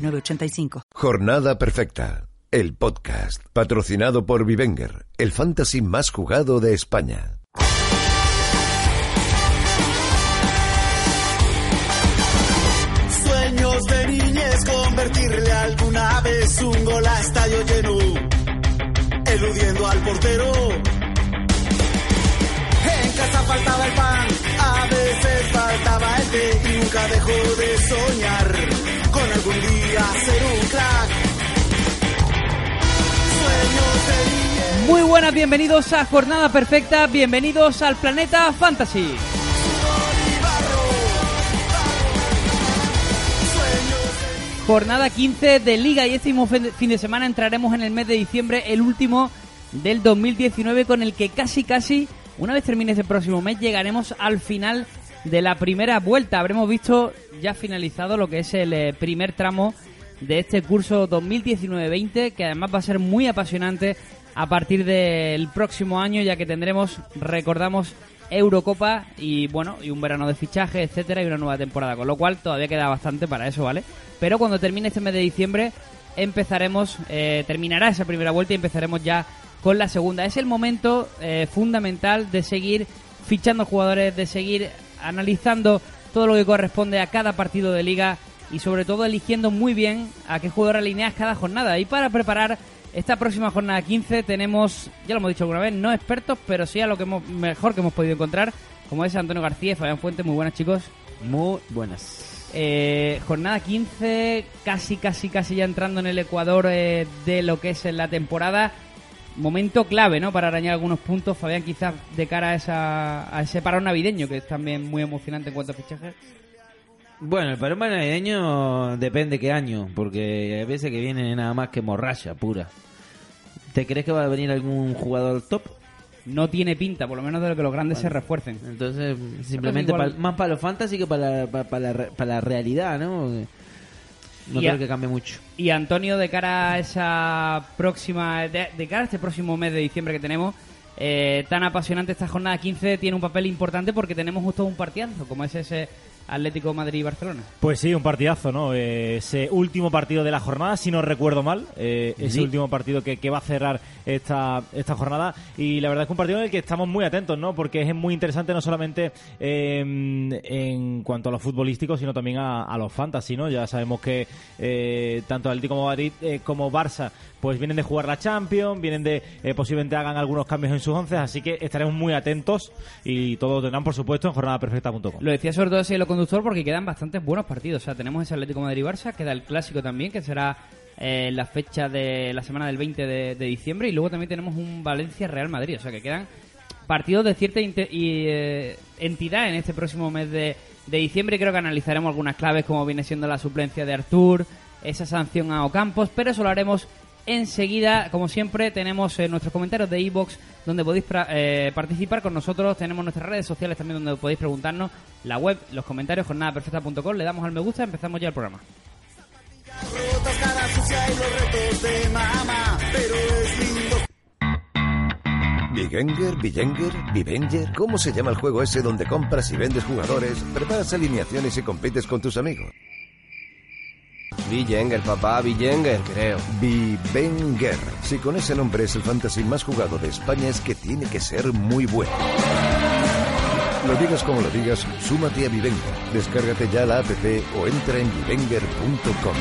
906985. Jornada Perfecta, el podcast, patrocinado por Vivenger, el fantasy más jugado de España. Sueños de niñez, convertirle alguna vez un gol a estadio lleno, eludiendo al portero. En casa faltaba el pan, a veces faltaba el té y nunca dejó de soñar Muy buenas, bienvenidos a Jornada Perfecta, bienvenidos al Planeta Fantasy. Jornada 15 de Liga y este mismo fin de semana entraremos en el mes de diciembre, el último del 2019, con el que casi casi, una vez termine este próximo mes, llegaremos al final de la primera vuelta. Habremos visto ya finalizado lo que es el eh, primer tramo de este curso 2019-20, que además va a ser muy apasionante a partir del próximo año, ya que tendremos, recordamos, Eurocopa y bueno, y un verano de fichaje, etcétera, y una nueva temporada, con lo cual todavía queda bastante para eso, ¿vale? Pero cuando termine este mes de diciembre empezaremos, eh, terminará esa primera vuelta y empezaremos ya con la segunda. Es el momento eh, fundamental de seguir fichando jugadores, de seguir analizando todo lo que corresponde a cada partido de liga y sobre todo eligiendo muy bien a qué jugador alineas cada jornada. Y para preparar esta próxima jornada 15 tenemos, ya lo hemos dicho alguna vez, no expertos, pero sí a lo que hemos, mejor que hemos podido encontrar, como es Antonio García y Fabián Fuentes. Muy buenas chicos. Muy buenas. Eh, jornada 15, casi, casi, casi ya entrando en el Ecuador eh, de lo que es la temporada. Momento clave, ¿no? Para arañar algunos puntos, Fabián, quizás de cara a, esa, a ese parón navideño, que es también muy emocionante en cuanto a fichajes. Bueno, el parón navideño depende qué año, porque hay veces que viene nada más que morralla pura. ¿Te crees que va a venir algún jugador top? No tiene pinta, por lo menos de lo que los grandes se refuercen. Entonces, simplemente igual- pa- más para los fantasy que para la, pa- pa la, re- pa la realidad, ¿no? No Y creo a- que cambie mucho. Y Antonio, de cara a esa próxima, de, de cara a este próximo mes de diciembre que tenemos, eh, tan apasionante esta jornada 15, tiene un papel importante porque tenemos justo un partidazo, como es ese Atlético Madrid-Barcelona. Pues sí, un partidazo, ¿no? Eh, ese último partido de la jornada, si no recuerdo mal, eh, ese Sí. último partido que, que va a cerrar esta, esta jornada. Y la verdad es que un partido en el que estamos muy atentos, ¿no? Porque es muy interesante no solamente eh, en cuanto a lo futbolístico, sino también a, a los fantasy, ¿no? Ya sabemos que eh, tanto Atlético Madrid eh, como Barça pues vienen de jugar la Champions, vienen de eh, posiblemente hagan algunos cambios en sus once, así que estaremos muy atentos y todo lo tendrán, por supuesto, en jornadaperfecta.com. Lo decía sobre todo ese hilo conductor porque quedan bastantes buenos partidos. O sea, tenemos ese Atlético Madrid-Barça, queda el clásico también, que será eh, la fecha de la semana del 20 de, diciembre. Y luego también tenemos un Valencia-Real Madrid. O sea, que quedan partidos de cierta y, eh, entidad en este próximo mes de, de diciembre. Creo que analizaremos algunas claves, como viene siendo la suplencia de Artur, esa sanción a Ocampos, pero eso lo haremos enseguida. Como siempre, tenemos eh, nuestros comentarios de iBox donde podéis eh, participar con nosotros. Tenemos nuestras redes sociales también donde podéis preguntarnos. La web, los comentarios, jornadaperfecta.com. Le damos al me gusta, empezamos ya el programa. Y. Vigenger, Vigenger, Vivenger. ¿Cómo se llama el juego ese donde compras y vendes jugadores, preparas alineaciones y compites con tus amigos? Villanger, papá, Villanger, creo. Vivenger. Si con ese nombre es el fantasy más jugado de España, es que tiene que ser muy bueno. Lo digas como lo digas, súmate a Vivenger. Descárgate ya la app o entra en vivenger.com.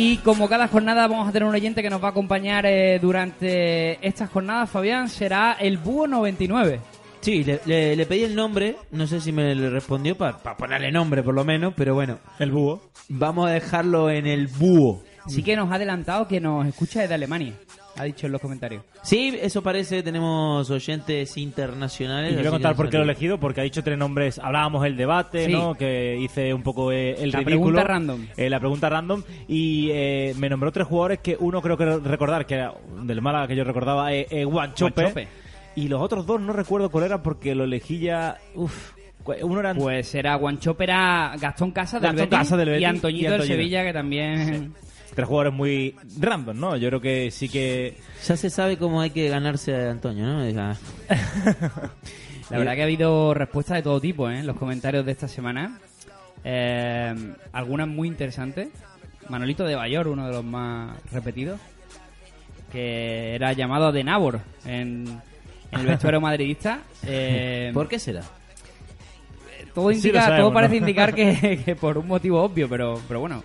Y como cada jornada vamos a tener un oyente que nos va a acompañar eh, durante estas jornadas, Fabián, será el Búho 99. Sí, le, le- le pedí el nombre, no sé si me le respondió para ponerle nombre por lo menos, pero bueno, El búho. vamos a dejarlo en el búho. Sí que nos ha adelantado que nos escucha desde Alemania. Ha dicho en los comentarios. Sí, eso parece, tenemos oyentes internacionales. Y voy a contar por qué lo he elegido, porque ha dicho tres nombres. Hablábamos el debate, Sí. ¿no? Que hice un poco eh, el La ridículo. pregunta random. Eh, la pregunta random. Y eh, me nombró tres jugadores que uno creo que recordar, que era del Málaga que yo recordaba, eh, eh, Guanchope. Guanchope. Y los otros dos no recuerdo cuál era porque lo elegí ya. Uf. cu- Uno era. Pues era Guanchope, era Gastón Casas del, Gastón Betis, Casas del y Betis Antoñito y del Antoñito. Sevilla, que también... Tres jugadores muy random, ¿no? Yo creo que sí que. Ya se sabe cómo hay que ganarse a Antonio, ¿no? Ya. La verdad que ha habido respuestas de todo tipo ¿eh? en los comentarios de esta semana. Eh, algunas muy interesantes. Manolito de Bayor, uno de los más repetidos, que era llamado de Nabor en, en el vestuario madridista. Eh, ¿Por qué será? todo indica, sabemos, todo parece ¿no? indicar que, que por un motivo obvio, pero, pero bueno.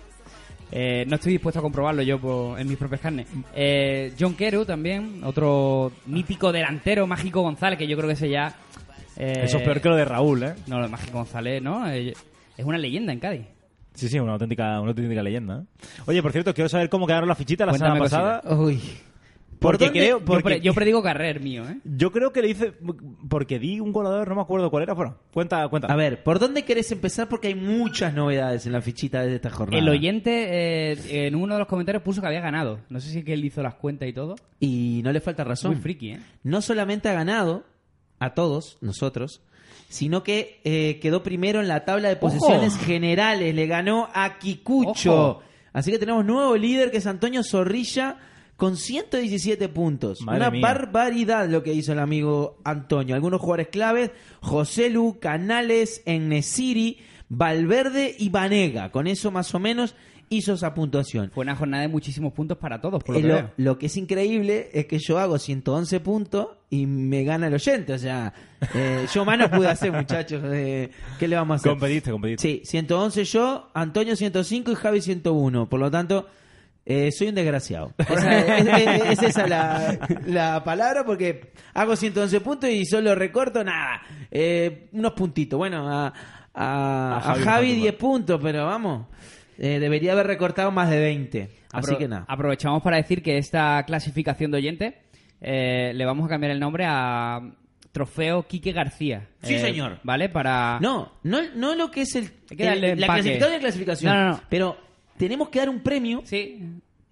Eh, no estoy dispuesto a comprobarlo yo por- en mis propias carnes. Eh, John Keru también, otro mítico delantero, Mágico González, que yo creo que ese ya... eh, Eso es peor que lo de Raúl, ¿eh? No, lo de Mágico González, ¿no? Eh, Es una leyenda en Cádiz. Sí, sí, una auténtica, una auténtica leyenda. ¿eh? Oye, por cierto, quiero saber cómo quedaron las fichitas la Cuéntame semana pasada. Uy. Porque dónde? creo, Yo, porque pre- yo predigo carrer mío, ¿eh? yo creo que le hice porque di un goleador, no me acuerdo cuál era. Bueno, cuenta, cuenta. A ver, ¿por dónde querés empezar? Porque hay muchas novedades en la fichita de esta jornada. El oyente eh, en uno de los comentarios puso que había ganado. No sé si es que él hizo las cuentas y todo. Y no le falta razón. Muy friki, ¿eh? no solamente ha ganado a todos nosotros, sino que eh, quedó primero en la tabla de posiciones generales. Le ganó a Kikucho. Ojo. Así que tenemos nuevo líder que es Antonio Zorrilla con 117 puntos. Madre Una mía. barbaridad lo que hizo el amigo Antonio. Algunos jugadores claves, José Lu, Canales, Ennesiri, Valverde y Vanega. Con eso más o menos hizo esa puntuación. Fue una jornada de muchísimos puntos para todos, por lo Eh, que lo, lo que es increíble es que yo hago 111 puntos y me gana el oyente. O sea, eh, yo más no pude hacer, muchachos. eh, ¿Qué le vamos a hacer? competiste, competiste. Sí, 111 yo, Antonio 105 y Javi 101. Por lo tanto, eh, soy un desgraciado. Esa, es, es- es esa la, la palabra porque hago 111 puntos y solo recorto nada. eh, unos puntitos. Bueno, a, a, A Javi a Javi un 10 puntos, pero vamos. eh, debería haber recortado más de 20. Así que nada. Aprovechamos para decir que esta clasificación de oyente eh, le vamos a cambiar el nombre a Trofeo Quique García. Sí, señor. ¿Vale? Para... No, no, no lo que es el, Hay que darle el- la clasificación de clasificación. No, no, no. Pero tenemos que dar un premio. Sí,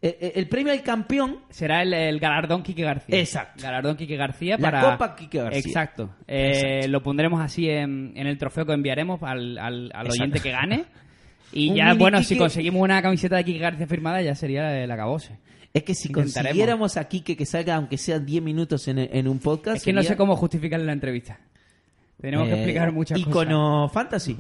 eh, eh, el premio al campeón. será el, el galardón Quique García. Exacto. Galardón Quique García La para... Copa Quique García. Exacto. Eh, Lo pondremos así en, en el trofeo que enviaremos al, al, al oyente que gane. Y Un ya, bueno, Quique- si conseguimos una camiseta de Quique García firmada, ya sería el acabose. Es que si consiguiéramos aquí que, que salga, aunque sean 10 minutos en, en un podcast. Es que no sé cómo justificarle la entrevista. Tenemos que eh, explicar muchas cosas. Icono Fantasy.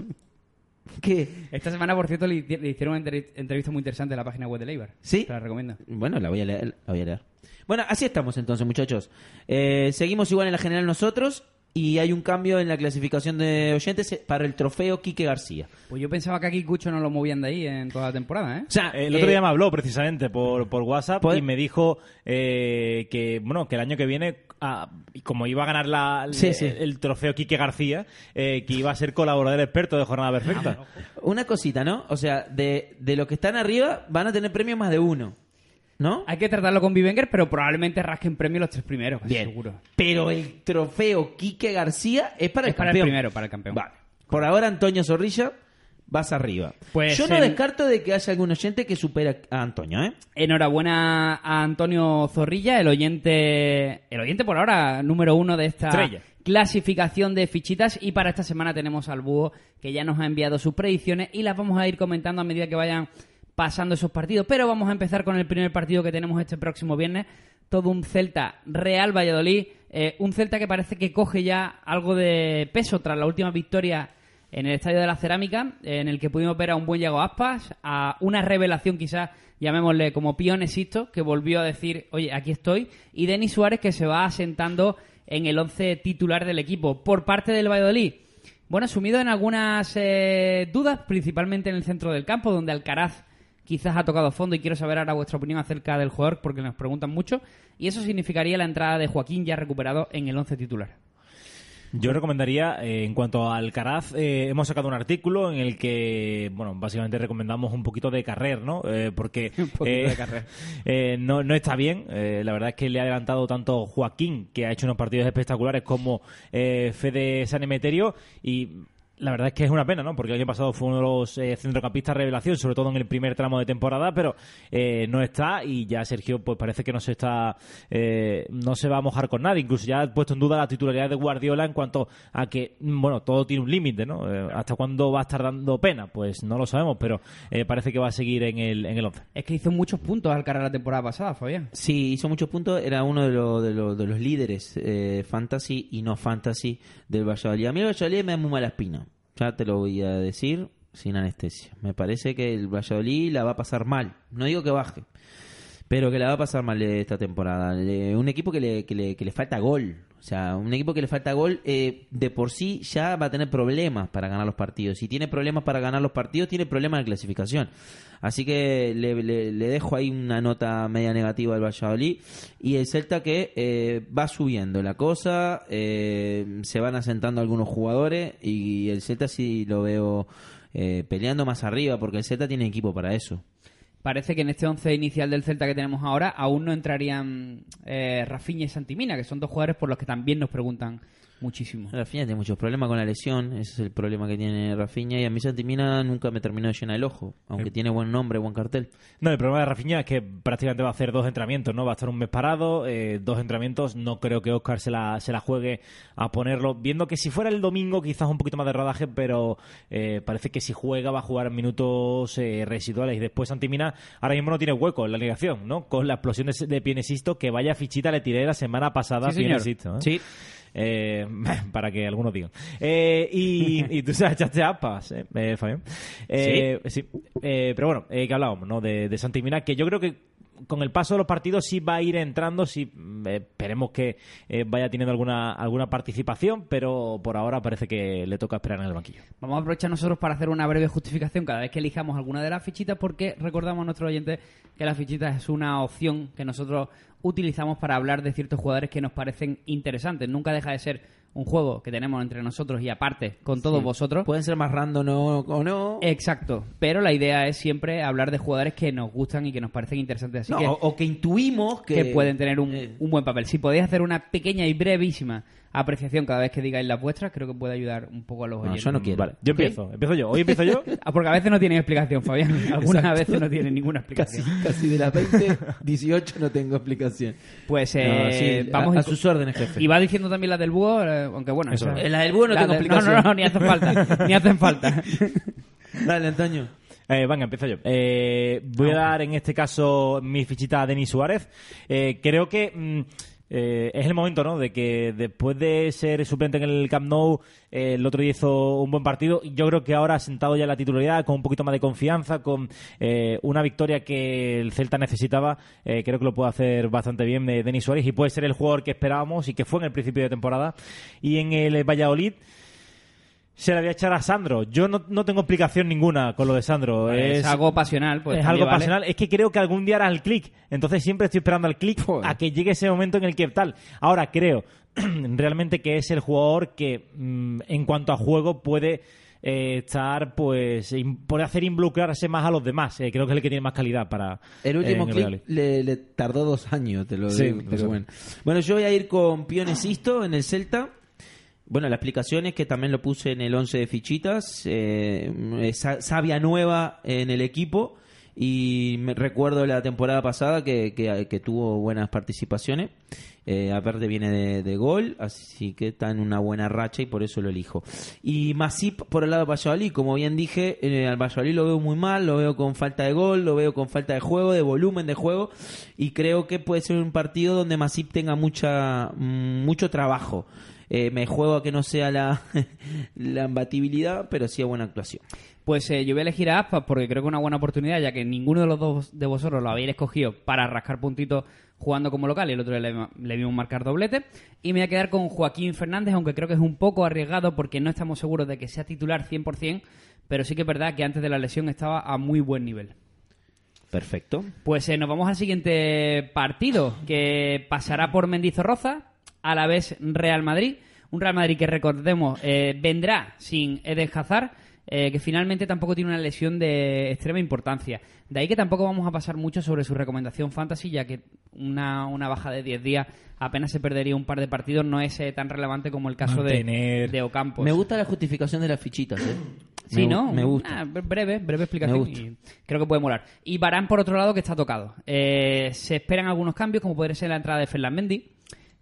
¿Qué? Esta semana, por cierto, le, hici- le hicieron una entrev- entrevista muy interesante en la página web de Leibar. ¿Sí? Te la recomiendo. Bueno, la voy a leer. La voy a leer. Bueno, así estamos entonces, muchachos. Eh, seguimos igual en la general nosotros. Y hay un cambio en la clasificación de oyentes eh, para el trofeo Quique García. Pues yo pensaba que aquí Cucho no lo movían de ahí en toda la temporada, ¿eh? O sea, El otro eh, día me habló precisamente por, por WhatsApp ¿Puede- y me dijo eh, que bueno que el año que viene, ah, y como iba a ganar la, Sí, el, sí. el trofeo Quique García, eh, que iba a ser colaborador experto de Jornada Perfecta. Una cosita, ¿no? O sea, de, de los que están arriba van a tener premio más de uno. ¿No? Hay que tratarlo con Vivenger, pero probablemente rasquen premio los tres primeros, casi Bien. seguro. Pero el trofeo Quique García es para Es el para el campeón. primero, para el campeón. Vale. Por ahora, Antonio Zorrilla, vas arriba. Pues Yo no en- descarto de que haya algún oyente que supera a Antonio, ¿eh? Enhorabuena a Antonio Zorrilla, el oyente, el oyente por ahora número uno de esta Estrella. clasificación de fichitas. Y para esta semana tenemos al Búho que ya nos ha enviado sus predicciones y las vamos a ir comentando a medida que vayan pasando esos partidos. Pero vamos a empezar con el primer partido que tenemos este próximo viernes. Todo un Celta Real Valladolid. eh, un Celta que parece que coge ya algo de peso tras la última victoria en el Estadio de la Cerámica, en el que pudimos ver a un buen Yago Aspas, a una revelación quizás, llamémosle como Pionesisto, que volvió a decir, oye, aquí estoy, y Denis Suárez que se va asentando en el once titular del equipo. Por parte del Valladolid, bueno, sumido en algunas eh, dudas, principalmente en el centro del campo, donde Alcaraz quizás ha tocado fondo y quiero saber ahora vuestra opinión acerca del jugador porque nos preguntan mucho y eso significaría la entrada de Joaquín ya recuperado en el once titular. Yo recomendaría, eh, en cuanto a Alcaraz, eh, hemos sacado un artículo en el que, bueno, básicamente recomendamos un poquito de carrer, ¿no? Eh, porque poquito eh, de carrer. no, no está bien. La verdad es que le ha adelantado tanto Joaquín, que ha hecho unos partidos espectaculares, como eh, Fede Sanemeterio, y la verdad es que es una pena, ¿no? Porque el año pasado fue uno de los eh, centrocampistas revelación, sobre todo en el primer tramo de temporada, pero eh, no está y ya Sergio pues parece que no se está eh, no se va a mojar con nadie. Incluso ya ha puesto en duda la titularidad de Guardiola en cuanto a que, bueno, todo tiene un límite, ¿no? Eh, ¿Hasta cuándo va a estar dando pena? Pues no lo sabemos, pero eh, parece que va a seguir en el, en el 11. Es que hizo muchos puntos al cargar la temporada pasada, Fabián. Sí, hizo muchos puntos. Era uno de, los de, los de los líderes eh, fantasy y no fantasy del Valladolid. A mí el Valladolid me da muy mala espina. Ya te lo voy a decir sin anestesia. Me parece que el Valladolid la va a pasar mal. No digo que baje, pero que la va a pasar mal esta temporada. Un equipo que le, que, le, que le falta gol. O sea, un equipo que le falta gol eh, de por sí ya va a tener problemas para ganar los partidos. Si tiene problemas para ganar los partidos, tiene problemas de clasificación. Así que le, le- dejo ahí una nota media negativa al Valladolid. Y el Celta que eh, va subiendo la cosa, eh, se van asentando algunos jugadores y el Celta sí lo veo eh, peleando más arriba porque el Celta tiene equipo para eso. Parece que en este once inicial del Celta que tenemos ahora aún no entrarían eh, Rafinha y Santimina, que son dos jugadores por los que también nos preguntan muchísimo. Rafinha tiene muchos problemas con la lesión, ese es el problema que tiene Rafinha y a mí Santimina nunca me terminó de llenar el ojo, aunque tiene buen nombre, buen cartel. No, el problema de Rafinha es que prácticamente va a hacer dos entrenamientos, ¿no? Va a estar un mes parado, eh, dos entrenamientos. No creo que Oscar se la, se la juegue a ponerlo. Viendo que si fuera el domingo, quizás un poquito más de rodaje, pero eh, parece que si juega va a jugar en minutos eh, residuales. Y después Santimina ahora mismo no tiene hueco en la ligación, ¿no? Con la explosión de, de Pienesisto, que vaya fichita le tiré la semana pasada Sí, a. Pienesisto, ¿eh? Sí, Eh, para que algunos digan. Eh, y, y tú se echaste apas, ¿eh, eh, Fabián? Eh, sí. Eh, pero bueno, eh, que hablábamos, ¿no? De, de Santi Mina, que yo creo que con el paso de los partidos sí va a ir entrando, sí mm, eh, esperemos que eh, vaya teniendo alguna, alguna participación, pero por ahora parece que le toca esperar en el banquillo. Vamos a aprovechar nosotros para hacer una breve justificación cada vez que elijamos alguna de las fichitas, porque recordamos a nuestros oyentes que las fichitas es una opción que nosotros utilizamos para hablar de ciertos jugadores que nos parecen interesantes. Nunca deja de ser un juego que tenemos entre nosotros y aparte con todos vosotros. pueden ser más random o, o no. Exacto, pero la idea es siempre hablar de jugadores que nos gustan y que nos parecen interesantes, así No, que, o, o que intuimos que, que pueden tener un, eh, un buen papel. Si podéis hacer una pequeña y brevísima apreciación cada vez que digáis las vuestras, creo que puede ayudar un poco a los No, oyentes. yo no quiero. Vale, yo empiezo, empiezo yo. Hoy empiezo yo. Ah, porque a veces no tienen explicación, Fabián. Algunas Exacto. veces no tienen ninguna Casi, explicación. casi de las 20, 18 no tengo explicación. Pues eh, No, sí, vamos a, a sus órdenes, jefe. Y va diciendo también la del búho, eh, aunque bueno. Eso. la del búho no tengo de- explicación. No, no, no, ni hacen falta. ni hacen falta. Dale, Antonio. Eh, venga, empiezo yo. Eh, voy a dar en este caso mi fichita a Denis Suárez. Eh, creo que mm, eh, es el momento, ¿no? De que después de ser suplente en el Camp Nou, eh, el otro día hizo un buen partido. Yo creo que ahora ha sentado ya la titularidad con un poquito más de confianza, con eh, una victoria que el Celta necesitaba. Eh, creo que lo puede hacer bastante bien de Denis Suárez y puede ser el jugador que esperábamos y que fue en el principio de temporada. Y en el Valladolid. Se la voy a echar a Sandro. Yo no, no tengo explicación ninguna con lo de Sandro. es, algo pasional, pues. es algo vale. pasional. Es que creo que algún día hará el clic. Entonces siempre estoy esperando al clic Joder. a que llegue ese momento en el que tal. Ahora creo realmente que es el jugador que mm, en cuanto a juego puede eh, estar, pues, in- puede hacer involucrarse más a los demás. Eh, creo que es el que tiene más calidad para. El último eh, clip le, le tardó dos años, te lo Sí, digo. pero bueno. bueno, yo voy a ir con Pionesisto en el Celta. Bueno, la explicación es que también lo puse en el 11 de fichitas. eh, sa- sabia nueva en el equipo. Y me recuerdo la temporada pasada que, que- tuvo buenas participaciones. Eh, aparte viene de, de gol, así que está en una buena racha y por eso lo elijo. Y Masip por el lado de Valladolid, como bien dije, eh, al Valladolid lo veo muy mal, lo veo con falta de gol, lo veo con falta de juego, de volumen de juego y creo que puede ser un partido donde Masip tenga mucha mm, mucho trabajo. Eh, me juego a que no sea la, la imbatibilidad, pero sí a buena actuación. Pues eh, yo voy a elegir a Aspas porque creo que es una buena oportunidad, ya que ninguno de los dos de vosotros lo habéis escogido para rascar puntitos jugando como local y el otro le, le vimos marcar doblete. Y me voy a quedar con Joaquín Fernández, aunque creo que es un poco arriesgado porque no estamos seguros de que sea titular 100%, pero sí que es verdad que antes de la lesión estaba a muy buen nivel. Perfecto. Pues eh, nos vamos al siguiente partido, que pasará por Mendizorroza, a la vez Real Madrid. Un Real Madrid que recordemos eh, vendrá sin Eden Hazard, eh, que finalmente tampoco tiene una lesión de extrema importancia. De ahí que tampoco vamos a pasar mucho sobre su recomendación fantasy, ya que una, una baja de 10 días apenas se perdería un par de partidos, no es eh, tan relevante como el caso de, Mantener. de Ocampos. Me gusta la justificación de las fichitas, ¿eh? Sí, me, ¿no? Me gusta. Ah, breve, breve explicación. Me gusta. y creo que puede molar. Y Barán, por otro lado, que está tocado. Eh, se esperan algunos cambios, como podría ser la entrada de Ferland Mendy,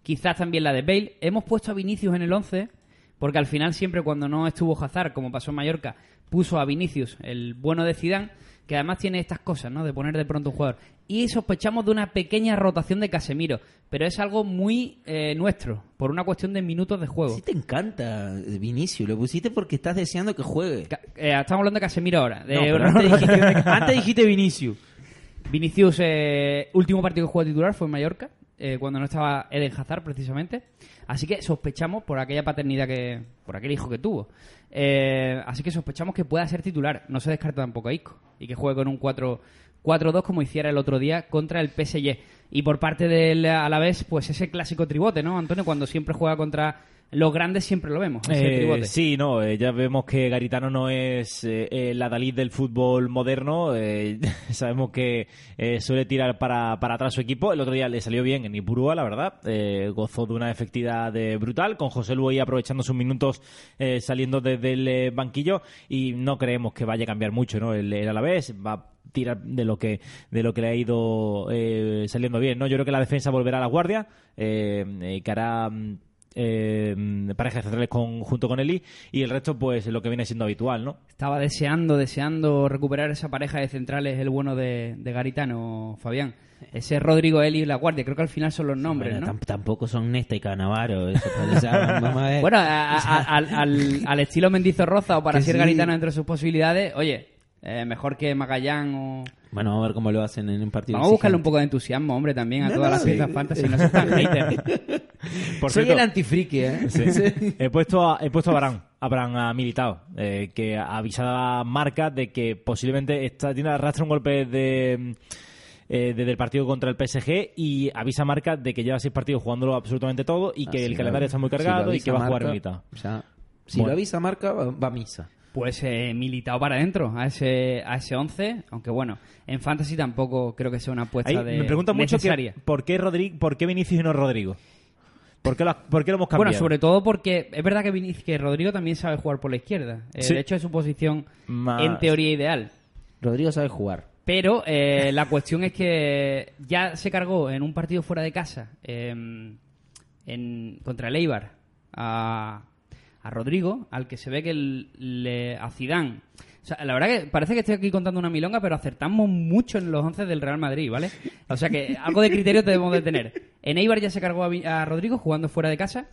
quizás también la de Bale. Hemos puesto a Vinicius en el 11, porque al final siempre cuando no estuvo Hazard, como pasó en Mallorca, puso a Vinicius, el bueno de Zidane, que además tiene estas cosas, ¿no? De poner de pronto un jugador. Y sospechamos de una pequeña rotación de Casemiro, pero es algo muy eh, nuestro, por una cuestión de minutos de juego. Sí te encanta, Vinicio. Lo pusiste porque estás deseando que juegue. Eh, estamos hablando de Casemiro ahora. De No, antes, dijiste, antes dijiste Vinicius. Vinicius, eh, último partido que jugó titular fue en Mallorca, eh, cuando no estaba Eden Hazard precisamente. Así que sospechamos por aquella paternidad que. por aquel hijo que tuvo. Eh, así que sospechamos que pueda ser titular. No se descarta tampoco a Isco. Y que juegue con un 4 4-2 como hiciera el otro día contra el PSG. Y por parte del Alavés, pues ese clásico tribote, ¿no, Antonio? Cuando siempre juega contra los grandes siempre lo vemos. Eh, sí, no, eh, ya vemos que Garitano no es eh, la Dalí del fútbol moderno. eh, sabemos que suele tirar para, para atrás su equipo. El otro día le salió bien en Ipurúa, la verdad. eh, gozó de una efectividad de brutal, con José Luis aprovechando sus minutos saliendo desde el banquillo. Y no creemos que vaya a cambiar mucho, ¿no? El, el Alavés va a tirar de lo que de lo que le ha ido eh, saliendo bien, ¿no? Yo creo que la defensa volverá a la guardia, eh, eh, que hará mm, eh, parejas centrales con, junto con Eli y el resto pues lo que viene siendo habitual, ¿no? Estaba deseando, deseando recuperar esa pareja de centrales, el bueno de, de Garitano, Fabián. Ese Rodrigo Eli y La Guardia, creo que al final son los nombres, Bueno, ¿no? tam- tampoco son Nesta y Canavaro. Eso a. Bueno, a- a- al, al- al estilo Mendizorroza o para ser sí. Garitano entre sus posibilidades, oye, eh, mejor que Magallán o... Bueno, vamos a ver cómo lo hacen en un partido. Vamos a buscarle un poco de entusiasmo, hombre, también a No, todas no, las sí. piezas fantasy, no seas tan hater. Por Soy cierto, el antifriki, ¿eh? sí, he puesto a, he puesto a Barán, a Barán ha militado, eh, que ha avisado a Marca de que posiblemente está, tiene arrastra un golpe de eh, desde el partido contra el PSG y avisa a Marca de que lleva seis partidos jugándolo absolutamente todo y que Ah, el calendario está muy si cargado y que va a jugar Marca, militado. ya- si Bueno. lo avisa Marca, va, a misa. Pues eh, militado para adentro, a ese, a ese 11, aunque bueno, en Fantasy tampoco creo que sea una apuesta Ahí de me preguntan mucho que, por qué Rodrigo, por qué Vinicius y no Rodrigo. ¿Por qué, lo, por qué lo hemos cambiado? Bueno, sobre todo porque es verdad que, Vinic- que Rodrigo también sabe jugar por la izquierda. Eh, Sí. De hecho, es su posición Más- en teoría ideal. Rodrigo sabe jugar. Pero eh, la cuestión es que ya se cargó en un partido fuera de casa em, en, contra el Eibar a, a Rodrigo, al que se ve que el- le, a Zidane. O sea, la verdad que parece que estoy aquí contando una milonga, pero acertamos mucho en los 11 del Real Madrid, ¿vale? O sea que algo de criterio debemos de tener. En Eibar ya se cargó a, a Rodrigo jugando fuera de casa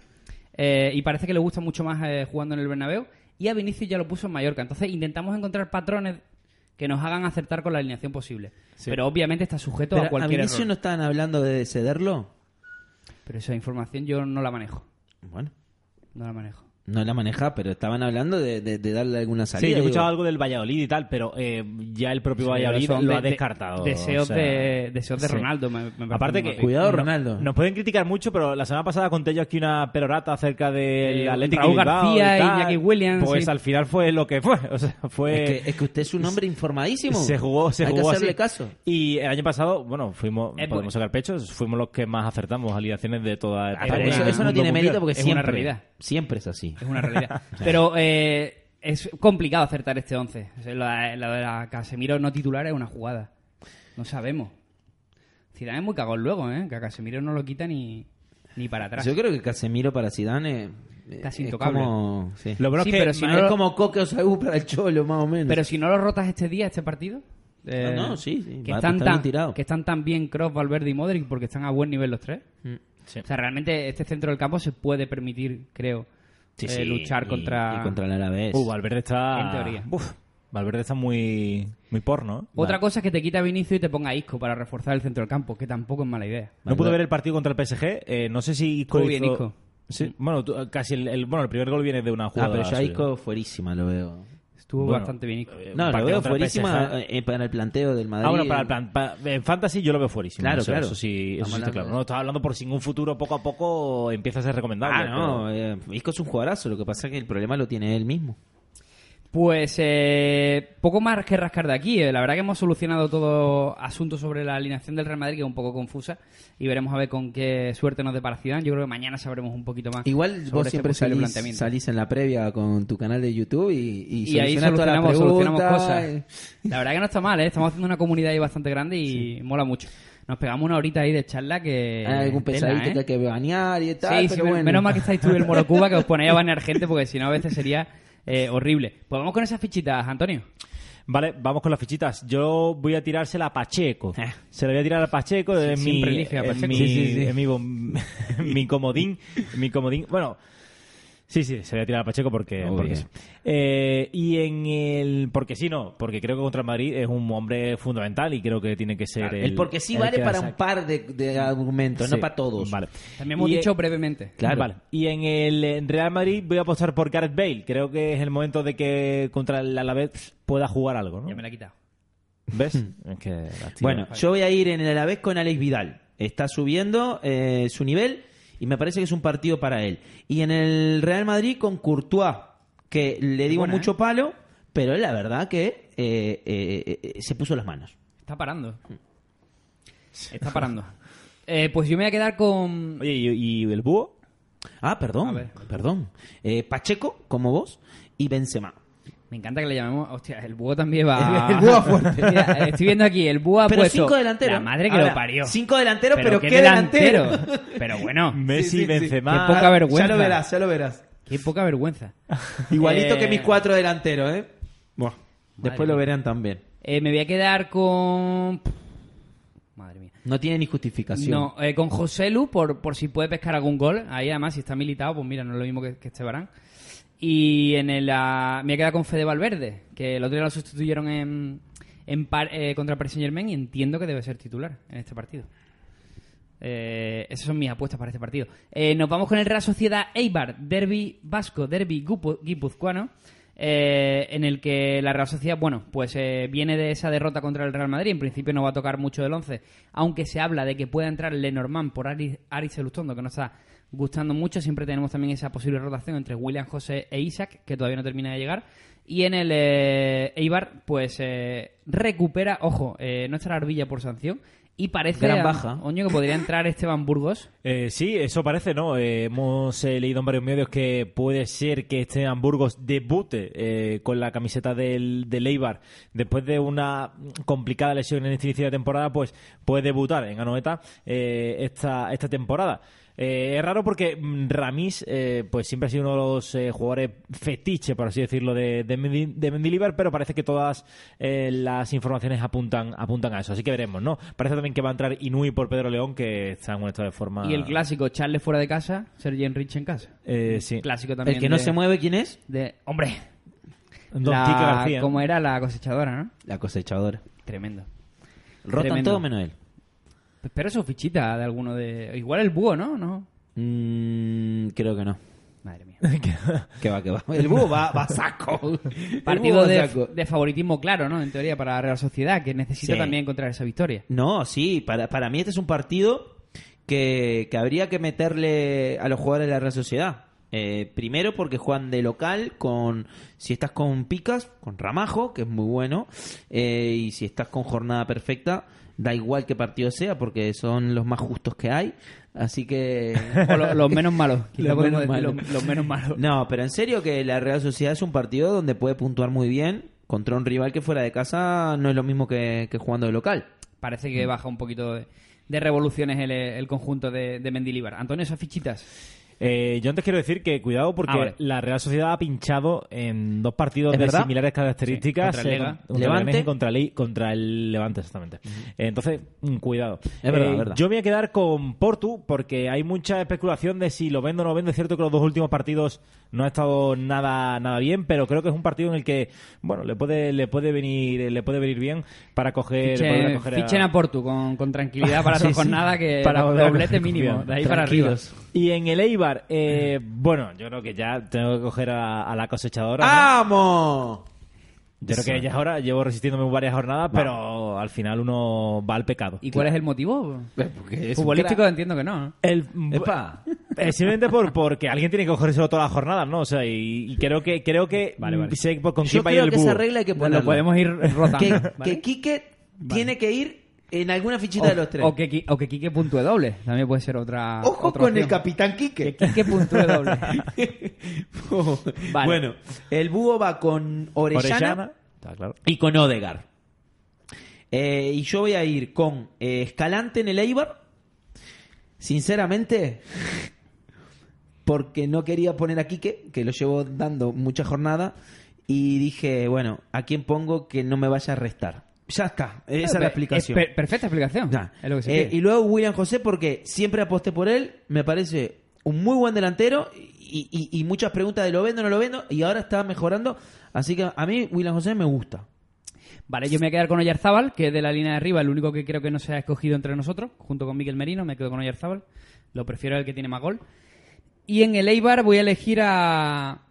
eh, y parece que le gusta mucho más eh, jugando en el Bernabéu y a Vinicius ya lo puso en Mallorca. Entonces intentamos encontrar patrones que nos hagan acertar con la alineación posible. Pero obviamente está sujeto Pero a a cualquier Vinicius error. no estaban hablando de cederlo. Pero esa información yo no la manejo. Bueno, No la manejo. No la maneja, pero estaban hablando de, de- de darle alguna salida. Sí, yo he escuchado algo del Valladolid y tal, pero eh, ya el propio Sí, Valladolid lo de- ha de- descartado. Deseos, o sea, de, deseos de sí. Ronaldo. me- me parece Aparte que... Cuidado, no- Ronaldo. Nos pueden criticar mucho, pero la semana pasada conté yo aquí una perorata acerca del Eh, Atlético Raúl Bilbao García y tal. Jackie Williams, Pues sí. al final fue lo que fue. O sea, fue... Es que, es que usted es un hombre informadísimo. Se jugó, se Hay jugó que hacerle así. caso. Y el año pasado, bueno, fuimos, Es podemos bueno. sacar pechos, fuimos los que más acertamos alineaciones de toda Ah, Pero eso, eso no tiene mundial. mérito porque Es una realidad. siempre es así. Es una realidad. Pero eh, es complicado acertar este 11. O sea, la de la Casemiro no titular es una jugada. No sabemos. Zidane es muy cagón luego, ¿eh? Que a Casemiro no lo quita ni, ni para atrás. Yo creo que Casemiro para Zidane eh, Casi es intocable. como sí. Lo bueno Sí, es que pero si no es lo- como Coque o Saúl para el Cholo más o menos. Pero si no lo rotas este día, este partido. eh, No, no, sí, sí, Que están, tan, bien tirado. que están tan bien Kroos, Valverde y Modric porque están a buen nivel los tres. Sí. O sea, realmente este centro del campo se puede permitir, creo, Sí, eh, sí, luchar y- contra... y contra el Alavés. Uh, Valverde está... En teoría. Uf, Valverde está muy, muy porno. ¿eh? Otra cosa es que te quita Vinicio y te ponga a Isco para reforzar el centro del campo, que tampoco es mala idea. No pude ver el partido contra el PSG. eh, no sé si Isco Muy bien, hizo- Isco. Sí, bueno, tú- casi el, el- bueno, el primer gol viene de una Ah, jugada. pero ya suya. Isco fuerísima lo veo. Estuvo Bueno, bastante bien. eh, No, lo veo fuerísima PSG. eh, para el planteo del Madrid. Ah, bueno, para el plan, en Fantasy yo lo veo fuerísimo. Claro, eso, claro. Eso sí, eso sí está hablando claro. No, estaba hablando por si en un futuro poco a poco empieza a ser recomendable. Ah, no, pero- eh, Isco es un jugadorazo, lo que pasa es que el problema lo tiene él mismo. Pues eh, poco más que rascar de aquí. eh. La verdad que hemos solucionado todo asunto sobre la alineación del Real Madrid, que es un poco confusa, y veremos a ver con qué suerte nos depara Zidane. Yo creo que mañana sabremos un poquito más. Igual sobre vos este siempre posible salís, en la previa con tu canal de YouTube y, y, y ahí solucionamos, solucionamos cosas. La verdad que no está mal, ¿eh? estamos haciendo una comunidad ahí bastante grande y mola mucho. Nos pegamos una horita ahí de charla que... Hay algún pesadito ¿eh? que hay que bañar y tal, Sí, pero sí, bueno. menos mal que estáis tú el Morocuba que os ponéis a banear gente porque si no a veces sería eh, horrible. Pues vamos con esas fichitas, Antonio. Vale, vamos con las fichitas. Yo voy a tirársela a Pacheco. Eh. Se la voy a tirar a Pacheco. Siempre mi, mi- mi comodín. Mi comodín. Bueno, sí, sí, se la voy a tirar a Pacheco porque, sí. Eh, y en el... Porque sí, no. Porque creo que contra el Madrid es un hombre fundamental y creo que tiene que ser el... el porque sí el vale para un par de, de argumentos, Sí, no para todos. Vale. También hemos Y, dicho eh, brevemente. Claro. Vale. Y en el en Real Madrid voy a apostar por Gareth Bale. Creo que es el momento de que contra el Alavés pueda jugar algo, ¿no? Ya me la he quitado. ¿Ves? es que. Bueno, yo voy a ir en el Alavés con Alex Vidal. Está subiendo eh, su nivel y me parece que es un partido para él. Y en el Real Madrid con Courtois, que le digo buena, mucho ¿eh? palo, pero la verdad que eh, eh, eh, se puso las manos. Está parando. Está parando. Eh, pues yo me voy a quedar con... Oye, ¿y, y el búho? Ah, perdón, perdón. Eh, Pacheco, como vos, y Benzema. Me encanta que le llamemos... Hostia, el búho también va... El búho fuerte. Mira, estoy viendo aquí, el búho ha Pero puesto... cinco delanteros. La madre que Ahora, lo parió. Cinco delanteros, pero, qué, qué delantero. Pero bueno, Messi, sí, sí. Benzema... Qué poca vergüenza. Ya lo verás, ya lo verás. qué poca vergüenza. Igualito Eh, que mis cuatro delanteros, ¿eh? Buah, Después lo verán también. Eh, me voy a quedar con... Madre mía. No tiene ni justificación. No, eh, con José Lu por, por si puede pescar algún gol. Ahí además, si está militado, pues mira, no es lo mismo que, que este Barán. Y en el, ah, me a quedar con Fede Valverde, que el otro día lo sustituyeron en, en par- eh, contra Paris Saint y entiendo que debe ser titular en este partido. Eh, esas son mis apuestas para este partido. Eh, nos vamos con el Real Sociedad Eibar, derby vasco, derby guipuzcoano, eh, en el que la Real Sociedad, bueno, pues eh, viene de esa derrota contra el Real Madrid. En principio no va a tocar mucho del 11, aunque se habla de que pueda entrar Lenormand por Aris, Aris Elustondo, que no está gustando mucho. Siempre tenemos también esa posible rotación entre William José e Isaac, que todavía no termina de llegar. Y en el eh, Eibar, pues eh, recupera, ojo, eh, no estará Arbilla por sanción. Y parece, Gran a- baja. Oño, que podría entrar Esteban Burgos. Eh, sí, eso parece, ¿no? Eh, hemos eh, leído en varios medios que puede ser que este Burgos debute eh, con la camiseta del, del Eibar después de una complicada lesión en este inicio de temporada, pues puede debutar en Anoeta eh, esta, esta temporada. Eh, es raro porque Ramis eh, pues siempre ha sido uno de los eh, jugadores fetiche, por así decirlo, de, de, Mendi- de Mendilibar, pero parece que todas eh, las informaciones apuntan, apuntan a eso. Así que veremos, ¿no? Parece también que va a entrar Inui por Pedro León, que está en un estado de forma... Y el clásico, Charles fuera de casa, Sergi Enrich en casa. Eh, sí. Clásico también. El que no de- se mueve, ¿quién es? De, hombre, Don la- García. como era la cosechadora, ¿no? La cosechadora. Tremendo. Rotan Tremendo. todo menos él. Espero su fichita de alguno de... Igual el búho, ¿no? ¿No? Mm, creo que no. Madre mía. Que va, que va. El búho va, va a saco. Partido de, saco. de favoritismo claro, ¿no? En teoría para la Real Sociedad, que necesita Sí. también encontrar esa victoria. No, sí, para, para mí este es un partido que, que habría que meterle a los jugadores de la Real Sociedad. Eh, primero porque juegan de local con si estás con Picas, con Ramajo, que es muy bueno, eh, y si estás con jornada perfecta, da igual qué partido sea porque son los más justos que hay. Así que O lo- los menos malos. Los menos malos. los, los menos malos. No, pero en serio que la Real Sociedad es un partido donde puede puntuar muy bien contra un rival que fuera de casa no es lo mismo que, que jugando de local. Parece que baja un poquito de, de revoluciones el, el conjunto de, de Mendilibar. Antonio, esas fichitas. Eh, yo antes quiero decir que cuidado porque Ah, vale. la Real Sociedad ha pinchado en dos partidos ¿Es de verdad? similares características Sí, contra el eh, contra el Levante. Y contra el, contra el Levante, exactamente. Eh, entonces, mm, cuidado. Es verdad, Eh, verdad. Yo me voy a quedar con Portu porque hay mucha especulación de si lo vendo o no vendo. Es cierto que los dos últimos partidos no ha estado nada nada bien, pero creo que es un partido en el que, bueno, le puede le puede venir le puede venir bien para coger, para Fichen, a- a Portu con, con tranquilidad para Sí, jornada, que Para doblete mínimo, de ahí para arriba. Tranquilos. Y en el Eibar, eh, bueno, yo creo que ya tengo que coger a, a la cosechadora. ¿no? ¡Vamos! Yo creo que ya es hora, llevo resistiéndome varias jornadas, pero al final uno va al pecado. ¿Y cuál es el motivo? Porque Futbolístico crack. entiendo que no. El, Epa. Eh, simplemente por, porque alguien tiene que cogerse todas las jornadas, ¿no? O sea, y, y creo que creo que Vale, vale. sé por- con Yo quién va a ir creo el que búho. esa regla hay que ponerla. Lo podemos ir rotando. Que, ¿vale? que Quique tiene que ir en alguna fichita de los tres. O que, o que Quique puntúe doble. También puede ser otra. Ojo otra con el capitán Quique. Que Quique puntúe doble. Vale. Bueno, el búho va con Orellana, Orellana. Está claro. y con Odegar. Eh, y yo voy a ir con eh, Escalante en el Eibar. Sinceramente, porque no quería poner a Quique, que lo llevo dando mucha jornada. Y dije, bueno, ¿a quién pongo que no me vaya a restar? Ya está, esa es la explicación. per- perfecta explicación. Ya. Es lo que se Eh, y luego William José, porque siempre aposté por él, me parece un muy buen delantero y, y- y muchas preguntas de lo vendo no lo vendo, y ahora está mejorando. Así que a mí William José me gusta. Vale, yo me voy a quedar con Oyarzábal, que es de la línea de arriba, el único que creo que no se ha escogido entre nosotros, junto con Miguel Merino, me quedo con Oyarzábal. Lo prefiero el que tiene más gol. Y en el Eibar voy a elegir a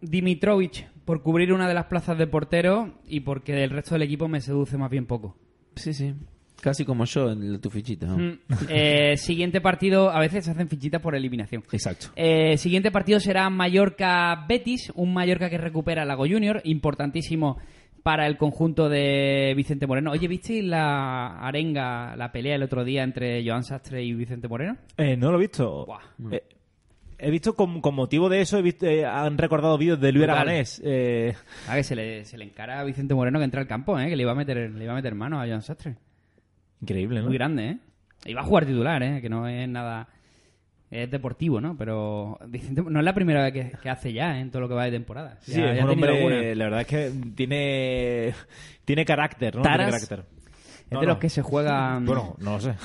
Dimitrovic por cubrir una de las plazas de portero y porque el resto del equipo me seduce más bien poco. Sí, sí. Casi como yo en tu fichita. ¿no? Mm, eh, siguiente partido, a veces se hacen fichitas por eliminación. Exacto. Eh, siguiente partido será Mallorca-Betis, un Mallorca que recupera a Lago Junior, importantísimo para el conjunto de Vicente Moreno. Oye, ¿visteis la arenga, la pelea el otro día entre Joan Sastre y Vicente Moreno? Eh, no lo he visto. Buah. Eh, he visto con, con motivo de eso, he visto, eh, han recordado vídeos de Luis. Aragonés. Eh, Ah, que se le, se le encara a Vicente Moreno que entra al campo, ¿eh? que le iba a meter, le iba a meter mano a Joan Sastre. increíble, ¿no? Muy grande, ¿eh? Iba a jugar titular, ¿eh? que no es nada... Es deportivo, ¿no? Pero Vicente no es la primera vez que, que hace ya ¿eh? en todo lo que va de temporada. Sí, Ya- es un hombre, alguna. la verdad es que tiene tiene carácter, ¿no? Tiene carácter. Es No, de no. los que se juegan... Bueno, no lo sé.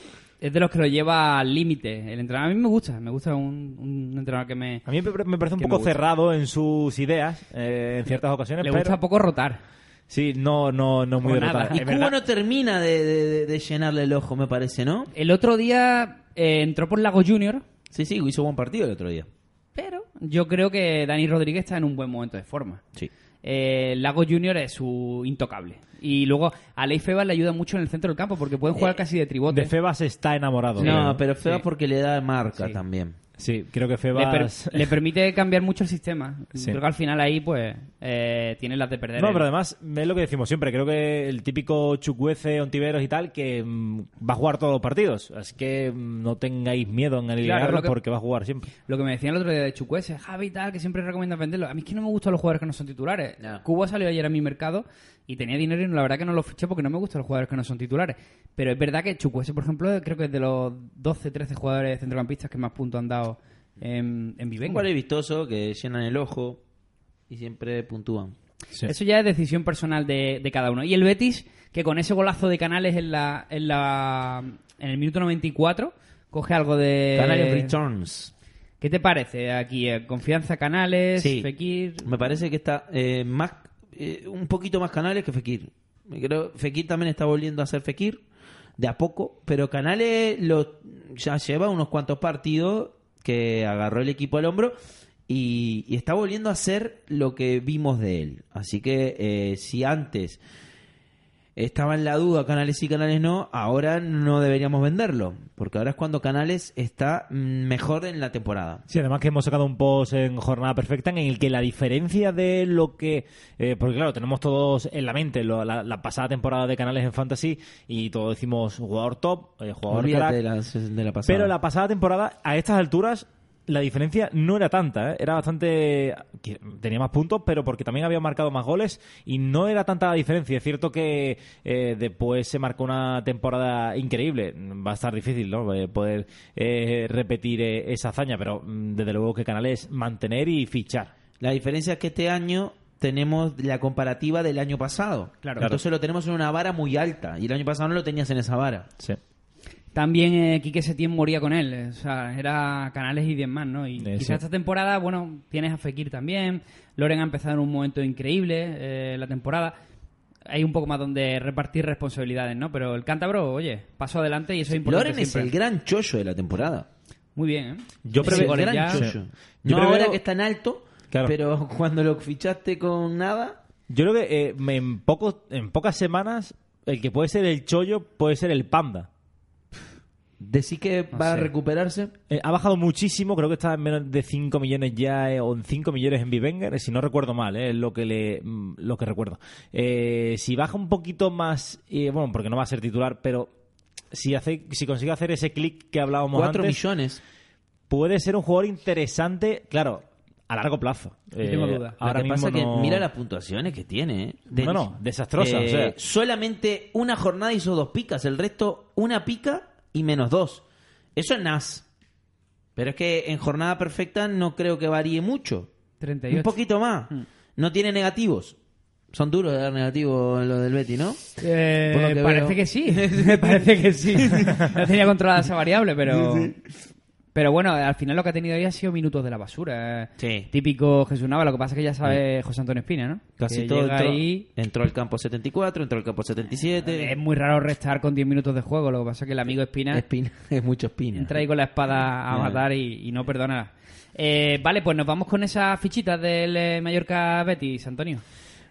Es de los que lo lleva al límite. El entrenador a mí me gusta, me gusta un, un entrenador que me, A mí me parece un poco cerrado en sus ideas eh, en ciertas ocasiones, le pero gusta poco rotar. sí, no no no muy nada. rotar. Y verdad. no termina de, de- de- de llenarle el ojo, me parece, ¿no? El otro día eh, entró por Lago Junior, Sí, sí, hizo buen partido el otro día. pero yo creo que Dani Rodríguez está en un buen momento de forma. Sí. Eh, Lago Junior es su intocable. Y luego a Ley Febas le ayuda mucho en el centro del campo porque pueden jugar casi de tribote. De Febas está enamorado. No, creo. pero Sí. porque le da marca Sí. también. Sí, creo que le, per- Febas... le permite cambiar mucho el sistema. Sí. Creo que al final ahí pues eh, tiene las de perder. No, él. pero además es lo que decimos siempre. Creo que el típico Chucuece, Ontiveros y tal, que mm, va a jugar todos los partidos. Así que mm, no tengáis miedo en alinearlo lo que- porque va a jugar siempre. Lo que me decían el otro día de Chukwese, Javi y tal, que siempre recomiendas venderlo. A mí es que no me gustan los jugadores que no son titulares. Ya. Cuba salió ayer a mi mercado y tenía dinero y la verdad que no lo fiché porque no me gustan los jugadores que no son titulares. Pero es verdad que Chukwese, por ejemplo, creo que es de los 12, 13 jugadores centrocampistas que más puntos han dado en, en Un Vivenga. jugador vistoso que llenan el ojo y siempre puntúan. Eso ya es decisión personal de, de cada uno. Y el Betis, que con ese golazo de Canales en la en, la, en el minuto 94, coge algo de... Canarias Returns. ¿Qué te parece aquí? Eh, ¿Confianza Canales? Sí. Fekir? Me parece que está eh, más eh, un poquito más Canales que Fekir. Creo Fekir también está volviendo a ser Fekir de a poco, pero Canales lo, ya lleva unos cuantos partidos que agarró el equipo al hombro y, y está volviendo a ser lo que vimos de él. Así que eh, si antes estaba en la duda Canales sí, Canales no, ahora no deberíamos venderlo, porque ahora es cuando Canales está mejor en la temporada. Sí, además que hemos sacado un post en Jornada Perfecta en el que la diferencia de lo que... eh, porque claro, tenemos todos en la mente lo- la, la pasada temporada de Canales en Fantasy y todos decimos jugador top, eh, jugador crack. de la, de la pasada. Pero la pasada temporada, a estas alturas, la diferencia no era tanta, ¿eh? era bastante. Tenía más puntos, pero porque también había marcado más goles y no era tanta la diferencia. Es cierto que eh, después se marcó una temporada increíble. Va a estar difícil, ¿no? Eh, poder eh, repetir eh, esa hazaña, pero mm, desde luego que Canales mantener y fichar. La diferencia es que este año tenemos la comparativa del año pasado. Claro. Entonces lo tenemos en una vara muy alta y el año pasado no lo tenías en esa vara. Sí. También eh, Quique Setién moría con él. O sea, era Canales y 10 más, ¿no? Y Eh, quizás esta temporada, bueno, tienes a Fekir también. Loren ha empezado en un momento increíble eh, la temporada. Hay un poco más donde repartir responsabilidades, ¿no? Pero el cántabro, oye, paso adelante y eso es importante Loren es siempre. el gran chollo de la temporada. Muy bien, ¿eh? Yo prevé- el gran ya. chollo. Sí. No Yo preveo- ahora que está en alto, Claro. pero cuando lo fichaste con nada, Yo creo que eh, en, pocos, en pocas semanas el que puede ser el chollo puede ser el panda. Decís que va a sé. recuperarse. Eh, ha bajado muchísimo, creo que está en menos de 5 millones ya, eh, o en 5 millones en Bivenger, eh, si no recuerdo mal, eh, es lo que le, mm, lo que recuerdo. Eh, si baja un poquito más, eh, bueno, porque no va a ser titular, pero si hace, si consigue hacer ese clic que hablábamos 4 antes, millones. puede ser un jugador interesante, claro, a largo plazo. Eh, tengo duda. Ahora Lo que mismo pasa no- que mira las puntuaciones que tiene. ¿eh? De- No, no, desastrosa, Eh, o sea. Solamente una jornada hizo dos picas, el resto una pica y menos dos. Eso es NAS. Pero es que en jornada perfecta no creo que varíe mucho. 38. Un poquito más. Mm. No tiene negativos. Son duros de dar negativos en lo del Betty, ¿no? Eh, lo que parece veo. que sí, me parece que sí. No tenía controlada esa variable, pero... Pero bueno, al final lo que ha tenido ahí ha sido minutos de la basura. eh. Sí. Típico Jesús Nava, lo que pasa es que ya sabe José Antonio Espina, ¿no? Casi Que todo llega entró, ahí... entró al campo 74, entró al campo 77. Es muy raro restar con 10 minutos de juego, lo que pasa es que el amigo Espina Espina, es mucho espina. entra ahí con la espada a matar y, y no perdona. Eh, vale, pues nos vamos con esas fichitas del eh, Mallorca Betis, Antonio.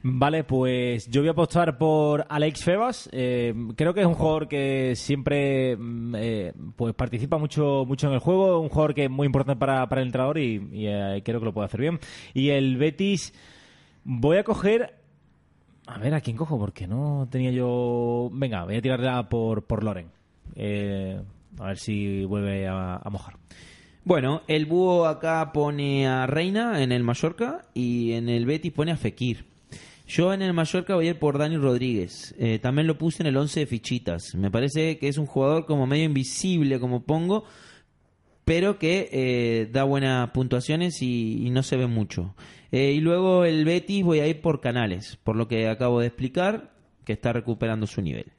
Vale, pues yo voy a apostar por Alex Febas. Eh, creo que es un jugador que siempre mm, eh, pues participa mucho mucho en el juego, un jugador que es muy importante para, para el entrenador y, eh, creo que lo puede hacer bien. Y el Betis, voy a coger... A ver, ¿a quién cojo? Porque no tenía yo... Venga, voy a tirarla por, por Loren. A ver si vuelve a, a mojar. Bueno, el búho acá pone a Reina en el Mallorca y en el Betis pone a Fekir. Yo en el Mallorca voy a ir por Dani Rodríguez. Eh, también lo puse en el 11 de fichitas. Me parece que es un jugador como medio invisible, como pongo, pero que eh, da buenas puntuaciones y, no se ve mucho. Eh, y luego el Betis voy a ir por Canales, por lo que acabo de explicar, que está recuperando su nivel.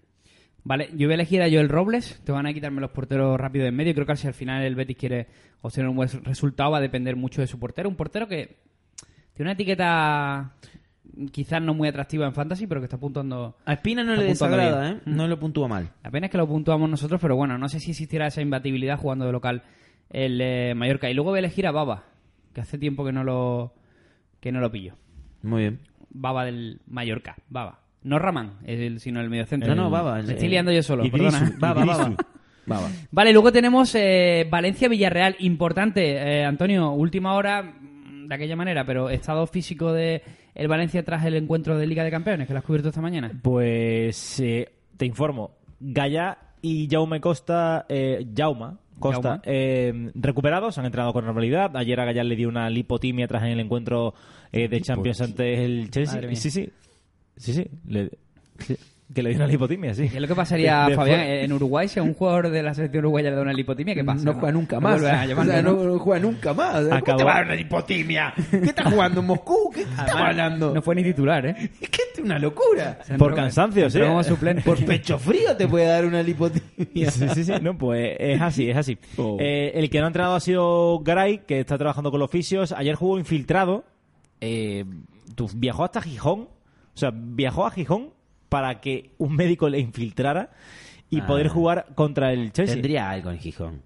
Vale, yo voy a elegir a Joel Robles. Te van a quitarme los porteros rápido de en medio. Creo que si al final el Betis quiere obtener un buen resultado va a depender mucho de su portero. Un portero que tiene una etiqueta quizás no muy atractiva en Fantasy, pero que está apuntando... A Espina no le desagrada. ¿eh? No lo puntúa mal. La pena es que lo puntuamos nosotros, pero bueno, no sé si existiera esa imbatibilidad jugando de local el eh, Mallorca. Y luego voy a elegir a Baba, que hace tiempo que no lo, que no lo pillo. Muy bien. Baba del Mallorca, Baba. No Raman, el, sino el mediocentro. No, no, Baba, el- Me estoy liando yo solo, Idrisu, perdona. Baba, baba. Baba. Vale, luego tenemos eh, Valencia-Villarreal. Importante, eh, Antonio, última hora mm, de aquella manera, pero estado físico de el Valencia tras el encuentro de Liga de Campeones, que lo has cubierto esta mañana. Pues eh, te informo, Gaya y Jaume Costa, eh, Jauma Costa, eh, recuperados, han entrenado con normalidad. Ayer a Gaya le dio una lipotimia tras en el encuentro eh, de Champions ante el Chelsea. Sí, sí, sí, sí, le- sí, que le dio una lipotimia, sí. ¿Qué es lo que pasaría, De- de Fabián, en Uruguay si a un jugador de la selección uruguaya le da una lipotimia? ¿Qué pasa? No juega nunca más. vuelve a O llamarlo, sea, ¿no? juega nunca más. ¿Cómo Acabó- te va a dar una hipotimia? ¿Qué estás jugando en Moscú? ¿Qué estás hablando? No fue ni titular, ¿eh? Es que es una locura. Por cansancio, sí. Suplente. Por pecho frío te puede dar una lipotimia. Sí, sí, sí. No, pues es así, es así. Oh. Eh, el que no ha entrenado ha sido Garay, que está trabajando con los fisios. Ayer jugó infiltrado. Eh, tú- viajó hasta Gijón. O sea, viajó a Gijón para que un médico le infiltrara y Ah. poder jugar contra el Chelsea. Tendría algo en Gijón.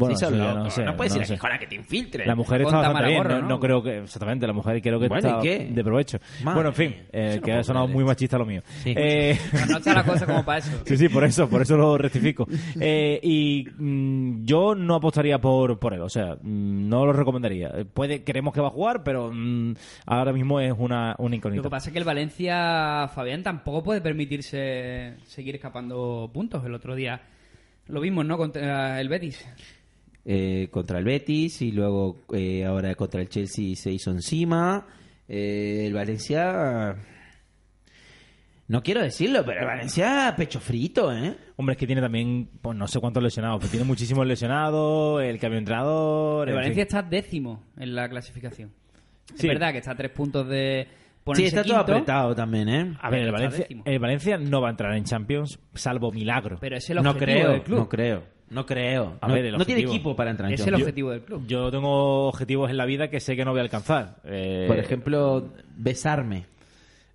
Bueno, Sí, no puedes no ir a sé. Gijón a que te infiltre. La mujer está bastante bien, no, ¿no? no creo que... Exactamente, la mujer creo que Bueno, de provecho. Madre bueno, en fin, eh, no que ha sonado muy machista lo mío. Sí. Eh, no está la cosa como para eso. Sí, sí, por eso, por eso lo rectifico. Eh, y mm, yo no apostaría por, por él, o sea, mm, no lo recomendaría. Puede, queremos que va a jugar, pero mm, ahora mismo es una, una Lo incógnita. que pasa es que el Valencia, Fabián, tampoco puede permitirse seguir escapando puntos. El otro día lo vimos, ¿no? Contra el Betis. Eh, contra el Betis y luego eh, ahora contra el Chelsea se hizo encima. Eh, el Valencia... No quiero decirlo, pero el Valencia pecho frito, ¿eh? Hombre, es que tiene también, pues no sé cuántos lesionados, pero tiene muchísimos lesionados, el cambio de entrenador... El en Valencia fin. está décimo en la clasificación. Sí. Es verdad que está a tres puntos de Sí, está todo apretado también, ¿eh? A ver, el Valencia, el Valencia no va a entrar en Champions, salvo milagro. Pero es el No objetivo creo, del club. no creo, no creo. A no, ver, el no tiene equipo para entrar en es el objetivo del club. Yo tengo objetivos en la vida que sé que no voy a alcanzar. Eh, Por ejemplo, besarme.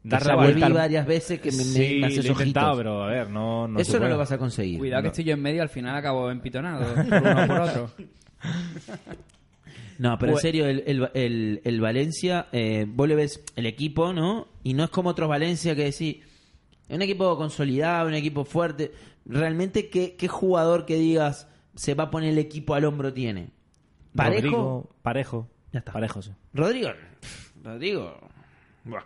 dar la ya vuelta varias veces que me, sí, me haces lo he intentado, pero a ver, no, no Eso no puede. lo vas a conseguir. Cuidado que No. estoy yo en medio, al final acabo empitonado por uno o por otro. No, pero en Pues- serio, el, el, el- el Valencia, eh, vos le ves el equipo, ¿no? Y no es como otros Valencia que decís, es un equipo consolidado, un equipo fuerte. Realmente, ¿qué, qué jugador que digas se va a poner el equipo al hombro tiene? ¿Parejo? Rodrigo, parejo. Ya está. Parejo, sí. Rodrigo. Rodrigo. Buah.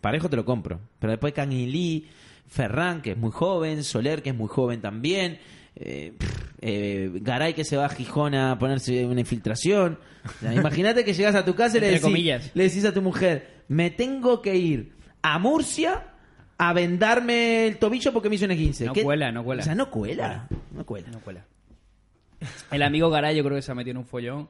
Parejo te lo compro. Pero después Canguilí, Ferran, que es muy joven, Soler, que es muy joven también. eh, eh, Garay que se va a Gijón a ponerse una infiltración. O sea, Imagínate que llegas a tu casa y le decís, le decís a tu mujer, me tengo que ir a Murcia a vendarme el tobillo porque me hizo un 15. No cuela, no cuela. O sea, no cuela. No cuela. No cuela. El amigo Garay yo creo que se ha metido en un follón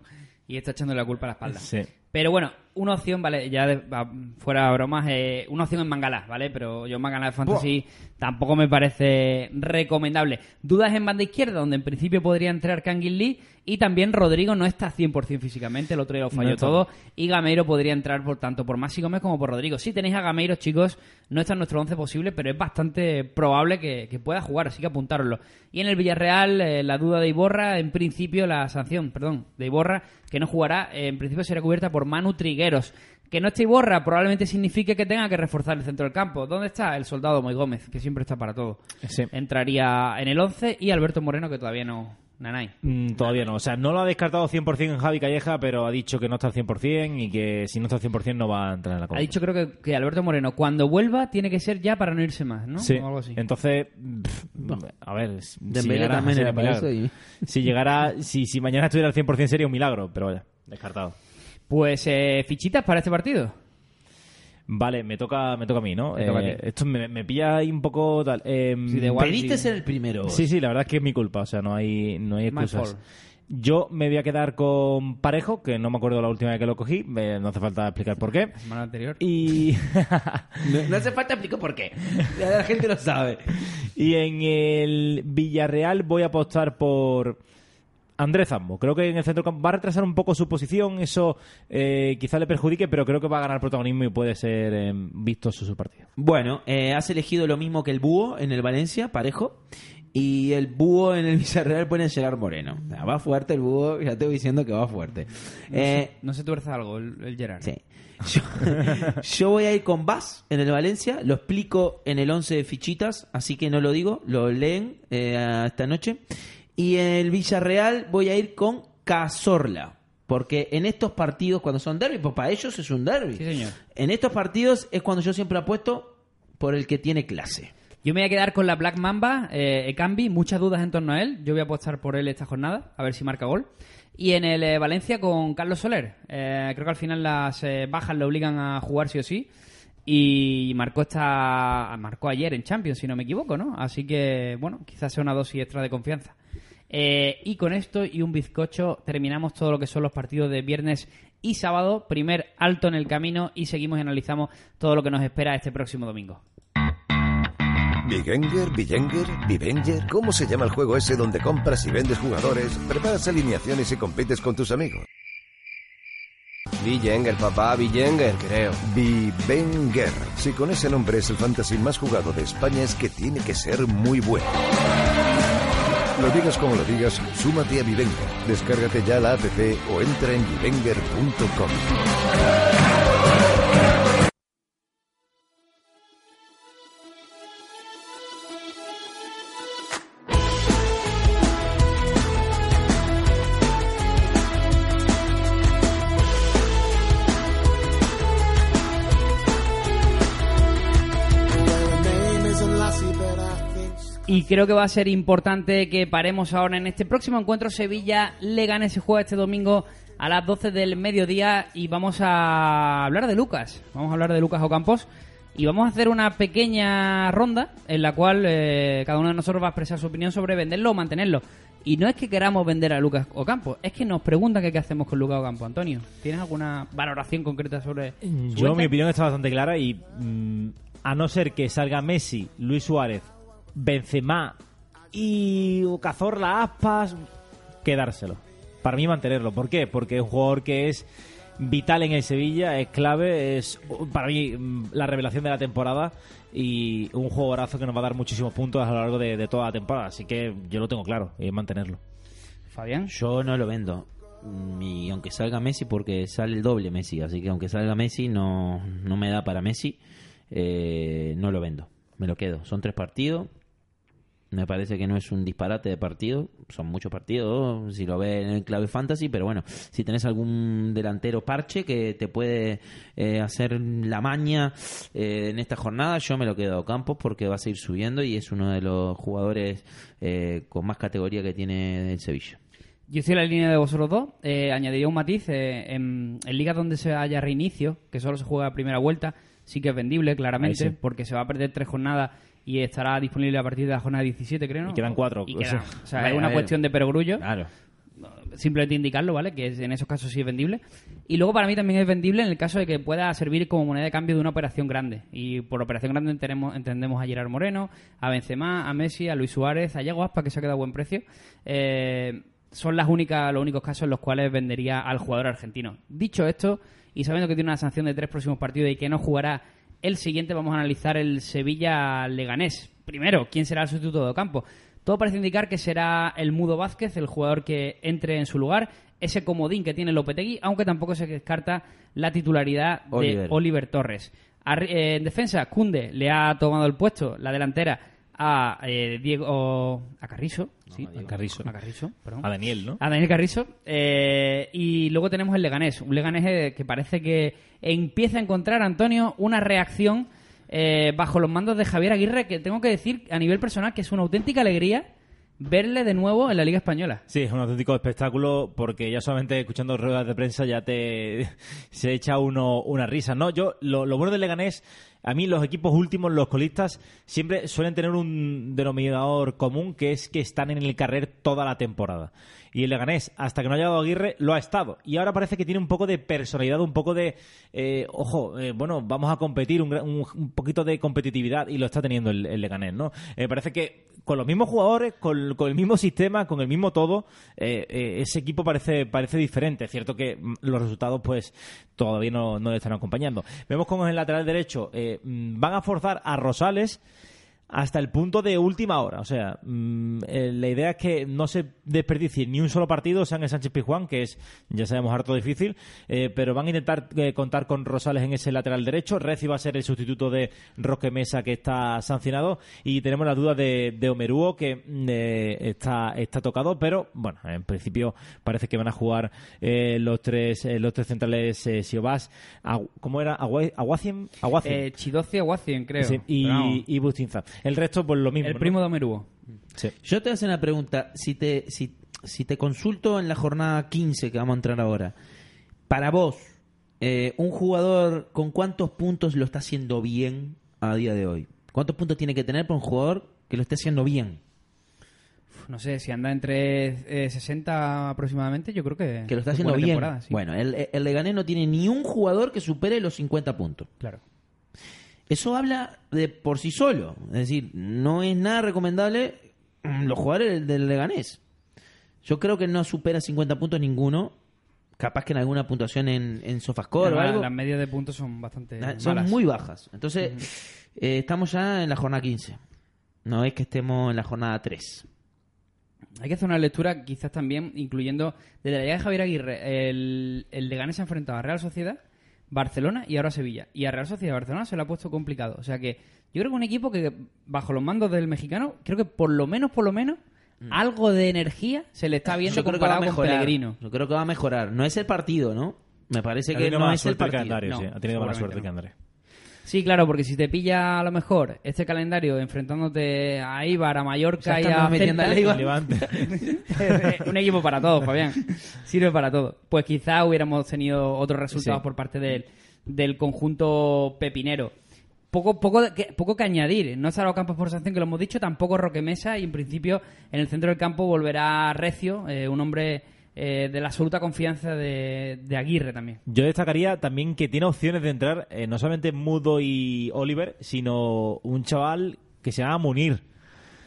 y está echando la culpa a la espalda. Sí. Pero bueno, una opción, ¿vale? Ya de- va- fuera bromas, eh, una opción en Mangalá, ¿vale? Pero yo en Mangalá de Fantasy tampoco me parece recomendable. Dudas en banda izquierda, donde en principio podría entrar Kangin Lee y también Rodrigo no está 100% físicamente, el otro día lo falló No todo y Gameiro podría entrar por tanto por Maxi Gómez como por Rodrigo. Si tenéis a Gameiro, chicos, no está en nuestro 11 posible, pero es bastante probable que, que pueda jugar, así que apuntároslo. Y en el Villarreal, eh, la duda de Iborra, en principio la sanción, perdón, de Iborra, que no jugará, eh, en principio será cubierta por Manu Trigueros. Que no esté Iborra probablemente signifique que tenga que reforzar el centro del campo. ¿Dónde está? El soldado Moy Gómez, que siempre está para todo. Sí. Entraría en el 11 y Alberto Moreno, que todavía no... Nanay. Mm, todavía no. O sea, no lo ha descartado 100% en Javi Calleja, pero ha dicho que no está al 100% y que si no está al 100% no va a entrar en la Ha Copa. dicho creo que, que Alberto Moreno, cuando vuelva, tiene que ser ya para no irse más, ¿no? Sí. O algo así. Entonces, pff, a ver, si llegara, eso Si llegara, si, si mañana estuviera al 100% sería un milagro, pero vaya, descartado. Pues eh, fichitas para este partido. Vale, me toca, me toca a mí, ¿no? Te toca a Eh, ti. esto me, me pilla ahí un poco tal. em, Sí, da igual. Pediste sí. ser el primero. Sí, sí, la verdad es que es mi culpa, o sea, no hay, no hay My excusas. fault. Yo me voy a quedar con Parejo, que no me acuerdo la última vez que lo cogí, eh, no hace falta explicar por qué. La semana anterior. Y, No, no hace falta explicar por qué. La gente lo sabe. y en el Villarreal voy a apostar por Andrés Zambo. Creo que en el centro campo va a retrasar un poco su posición, eso eh, quizá le perjudique, pero creo que va a ganar protagonismo y puede ser eh, vistoso su partido. Bueno, eh, has elegido lo mismo que el búho en el Valencia, parejo. Y el búho en el Villarreal pone Gerard Moreno. O sea, va fuerte el búho, ya te voy diciendo que va fuerte. Eh, No se tuerza algo el, el Gerard. sí. Yo, yo voy a ir con Vaz en el Valencia, lo explico en el 11 de fichitas, así que no lo digo, lo leen eh, esta noche. Y en el Villarreal voy a ir con Cazorla, porque en estos partidos, cuando son derby, pues para ellos es un derby. Sí, señor. En estos partidos es cuando yo siempre apuesto por el que tiene clase. Yo me voy a quedar con la Black Mamba, eh, Ekambi, muchas dudas en torno a él. Yo voy a apostar por él esta jornada, a ver si marca gol. Y en el eh, Valencia con Carlos Soler. Eh, creo que al final las eh, bajas le obligan a jugar sí o sí. Y marcó esta marcó ayer en Champions, si no me equivoco, ¿no? Así que, bueno, quizás sea una dosis extra de confianza. Eh, y con esto y un bizcocho terminamos todo lo que son los partidos de viernes y sábado. Primer alto en el camino y seguimos y analizamos todo lo que nos espera este próximo domingo. Bigenger, Bigenger, Bivenger. ¿Cómo se llama el juego ese donde compras y vendes jugadores, preparas alineaciones y compites con tus amigos? Bijenger, papá, Bijenger, creo. Bivenger. Si con ese nombre es el fantasy más jugado de España es que tiene que ser muy bueno. Lo digas como lo digas, súmate a Bivenger. Descárgate ya la app o entra en bivenger.com. creo que va a ser importante que paremos ahora en este próximo encuentro. Sevilla le gane ese juego este domingo a las 12 del mediodía y vamos a hablar de Lucas. Vamos a hablar de Lucas Ocampos y vamos a hacer una pequeña ronda en la cual eh, cada uno de nosotros va a expresar su opinión sobre venderlo o mantenerlo. Y no es que queramos vender a Lucas Ocampo, es que nos preguntan que qué hacemos con Lucas Ocampo. Antonio, ¿tienes alguna valoración concreta sobre su Yo, mi opinión está bastante clara y mm, a no ser que salga Messi, Luis Suárez, Benzema y Cazorla, Aspas, quedárselo. Para mí mantenerlo. ¿Por qué? Porque es un jugador que es vital en el Sevilla, es clave, es para mí la revelación de la temporada y un jugadorazo que nos va a dar muchísimos puntos a lo largo de, de toda la temporada. Así que yo lo tengo claro, y mantenerlo. Fabián. Yo no lo vendo. mm, y aunque salga Messi, porque sale el doble Messi, así que aunque salga Messi no, no me da para Messi, eh, no lo vendo, me lo quedo. Son tres partidos, me parece que no es un disparate de partido, son muchos partidos, si lo ves en el clave fantasy, pero bueno, si tenés algún delantero parche que te puede eh, hacer la maña eh, en esta jornada, yo me lo quedo a Campos porque va a seguir subiendo y es uno de los jugadores eh, con más categoría que tiene el Sevilla. Yo estoy en la línea de vosotros dos. Eh, añadiría un matiz. eh, en, en ligas donde se haya reinicio, que solo se juega a primera vuelta, sí que es vendible, claramente, sí. porque se va a perder tres jornadas y estará disponible a partir de la jornada 17, creo, ¿no? Y quedan cuatro. Y O quedan- sea, o es una cuestión de perogrullo. Claro. Simplemente indicarlo, ¿vale? Que es- en esos casos sí es vendible. Y luego para mí también es vendible en el caso de que pueda servir como moneda de cambio de una operación grande. Y por operación grande entendemos, entendemos a Gerard Moreno, a Benzema, a Messi, a Luis Suárez, a Yago Aspas, que se ha quedado a buen precio. Eh, son las únicas, los únicos casos en los cuales vendería al jugador argentino. Dicho esto, y sabiendo que tiene una sanción de tres próximos partidos y que no jugará el siguiente, vamos a analizar el Sevilla-Leganés. Primero, ¿quién será el sustituto de campo? Todo parece indicar que será el Mudo Vázquez, el jugador que entre en su lugar, ese comodín que tiene Lopetegui, aunque tampoco se descarta la titularidad de Oliver. Oliver Torres. Eh, en defensa, Cunde le ha tomado el puesto, la delantera, a eh, Diego a Carrizo, sí, a Carrizo. a Carrizo. A Daniel, ¿no? A Daniel Carrizo. eh, y luego tenemos el Leganés. Un Leganés eh, que parece que empieza a encontrar, Antonio, una reacción eh, bajo los mandos de Javier Aguirre que tengo que decir a nivel personal que es una auténtica alegría verle de nuevo en la Liga Española. Sí, es un auténtico espectáculo porque ya solamente escuchando ruedas de prensa ya te se echa uno una risa. No, yo lo, lo bueno del Leganés, a mí los equipos últimos, los colistas, siempre suelen tener un denominador común que es que están en el carrer toda la temporada. Y el Leganés, hasta que no ha llegado Aguirre, lo ha estado. Y ahora parece que tiene un poco de personalidad, un poco de, eh, ojo, eh, bueno, vamos a competir, un, poquito de competitividad, y lo está teniendo el, Leganés, ¿no? Eh, parece que con los mismos jugadores, con, con el mismo sistema, con el mismo todo, eh, eh, ese equipo parece, parece diferente. Es cierto que mm, los resultados, pues, todavía no, le están acompañando. Vemos como en el lateral derecho eh, mm, van a forzar a Rosales hasta el punto de última hora. O sea, mm, eh, la idea es que no se desperdicie ni un solo partido, sean el Sánchez Pizjuán, que es, ya sabemos, harto difícil, eh, pero van a intentar eh, contar con Rosales en ese lateral derecho. Reci va a ser el sustituto de Roque Mesa, que está sancionado, y tenemos la duda de, de Omerúo, que mm, está, está tocado, pero bueno, en principio parece que van a jugar eh, los tres eh, los tres centrales Siobas, ¿cómo era? Agua- Aguacien, Aguacien. Eh, Chidocia Guacien, creo. Sí, y, y Bustinza. El resto, pues lo mismo. el ¿no? primo de Omeruo. Sí. Yo te hacer una pregunta. Si te, si, si te consulto en la jornada 15 que vamos a entrar ahora, para vos, eh, un jugador con cuántos puntos lo está haciendo bien a día de hoy? ¿Cuántos puntos tiene que tener para un jugador que lo esté haciendo bien? No sé, si anda entre eh, 60 aproximadamente, yo creo que... Que lo está es haciendo bien. temporada, sí. Bueno, el, el Leganés no tiene ni un jugador que supere los 50 puntos. Claro. Eso habla de por sí solo. Es decir, no es nada recomendable mm, los jugadores del, Leganés. Yo creo que no supera 50 puntos ninguno. Capaz que en alguna puntuación en, en Sofascore o algo. Las medias de puntos son bastante Ah, Son malas. muy bajas. Entonces, eh, estamos ya en la jornada 15. No es que estemos en la jornada 3. Hay que hacer una lectura quizás también incluyendo desde la llegada de Javier Aguirre el, el Leganés se ha enfrentado a Real Sociedad, Barcelona y ahora Sevilla. Y a Real Sociedad Barcelona se le ha puesto complicado. O sea que yo creo que un equipo que bajo los mandos del mexicano, creo que por lo menos, por lo menos, algo de energía se le está viendo Mm. Yo creo que va a comparado con mejorar. Pellegrino. Yo creo que va a mejorar. No es el partido, ¿no? Me parece Ha que tenido no mala es el partido. calendario, No, sí. Ha tenido mala suerte no. calendario. Sí, claro, porque si te pilla a lo mejor este calendario enfrentándote a Ibar, a Mallorca y Ya a estamos metiendo Celta, un equipo para todos, Fabián. Sirve para todo. Pues quizá hubiéramos tenido otros resultados Sí. por parte del, del conjunto pepinero. Poco, poco, que, poco que añadir. No estará Campos por sanción, que lo hemos dicho, tampoco Roque Mesa y en principio en el centro del campo volverá Recio, eh, un hombre eh, de la absoluta confianza de, de Aguirre también. Yo destacaría también que tiene opciones de entrar eh, no solamente Mudo y Oliver, sino un chaval que se llama Munir.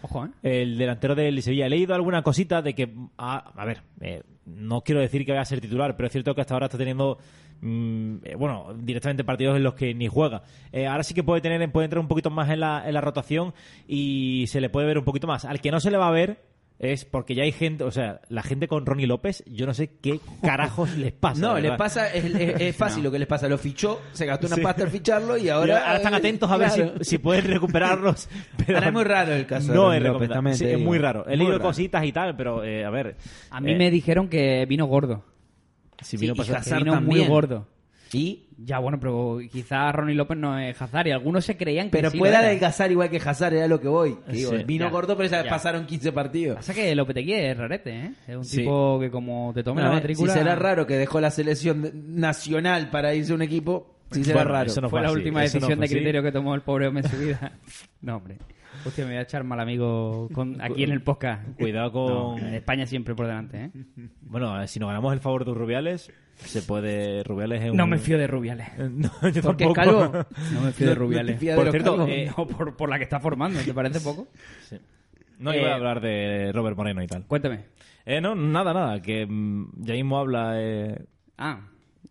Ojo, ¿eh? el delantero del Sevilla. He leído alguna cosita de que, a, a ver, eh, no quiero decir que vaya a ser titular, pero es cierto que hasta ahora está teniendo, mm, eh, bueno, directamente partidos en los que ni juega. Eh, ahora sí que puede tener, puede entrar un poquito más en la, en la rotación y se le puede ver un poquito más. Al que no se le va a ver es porque ya hay gente, o sea, la gente con Ronnie López, yo no sé qué carajos les pasa. No, les pasa, es, es- es fácil lo que les pasa. Lo fichó, se gastó una Sí. pasta al ficharlo y Y ahora. ahora están atentos a ver Claro. si, si pueden recuperarlos. Pero Ahora es muy raro el caso No es López, también Sí, es muy raro. He leído cositas y tal, pero eh, a ver. A mí eh, me dijeron que vino gordo. Si Sí, vino y pasado- Que Hazard vino muy gordo. Y. Ya, bueno, pero quizás Ronnie López no es Hazard y algunos se creían que Pero sí puede lo era. adelgazar igual que Hazard, era lo que voy. Que digo, Sí, vino ya. gordo, pero esa vez Ya. pasaron 15 partidos. Pasa que Lopetegui es rarete, ¿eh? Es un Sí. tipo que como te tome Bueno, la eh, matrícula... Si será raro que dejó la selección nacional para irse a un equipo, sí será Bueno, raro. eso no fue fue la así, última no decisión fue de criterio que tomó el pobre hombre en su vida. no, hombre. Hostia, me voy a echar mal amigo con, aquí en el podcast. Cuidado con- No, España siempre por delante, ¿eh? Bueno, eh, si nos ganamos el favor de Rubiales, se puede. Rubiales es un. No me fío de Rubiales. No, yo Porque tampoco. es calvo. No me fío de Rubiales. Por cierto, eh, No, por, por la que está formando, ¿te parece poco? Sí. No iba Eh, a hablar de Robert Moreno y tal. Cuéntame. Eh, no, nada, nada. Que mm, ya mismo habla. Eh, Ah,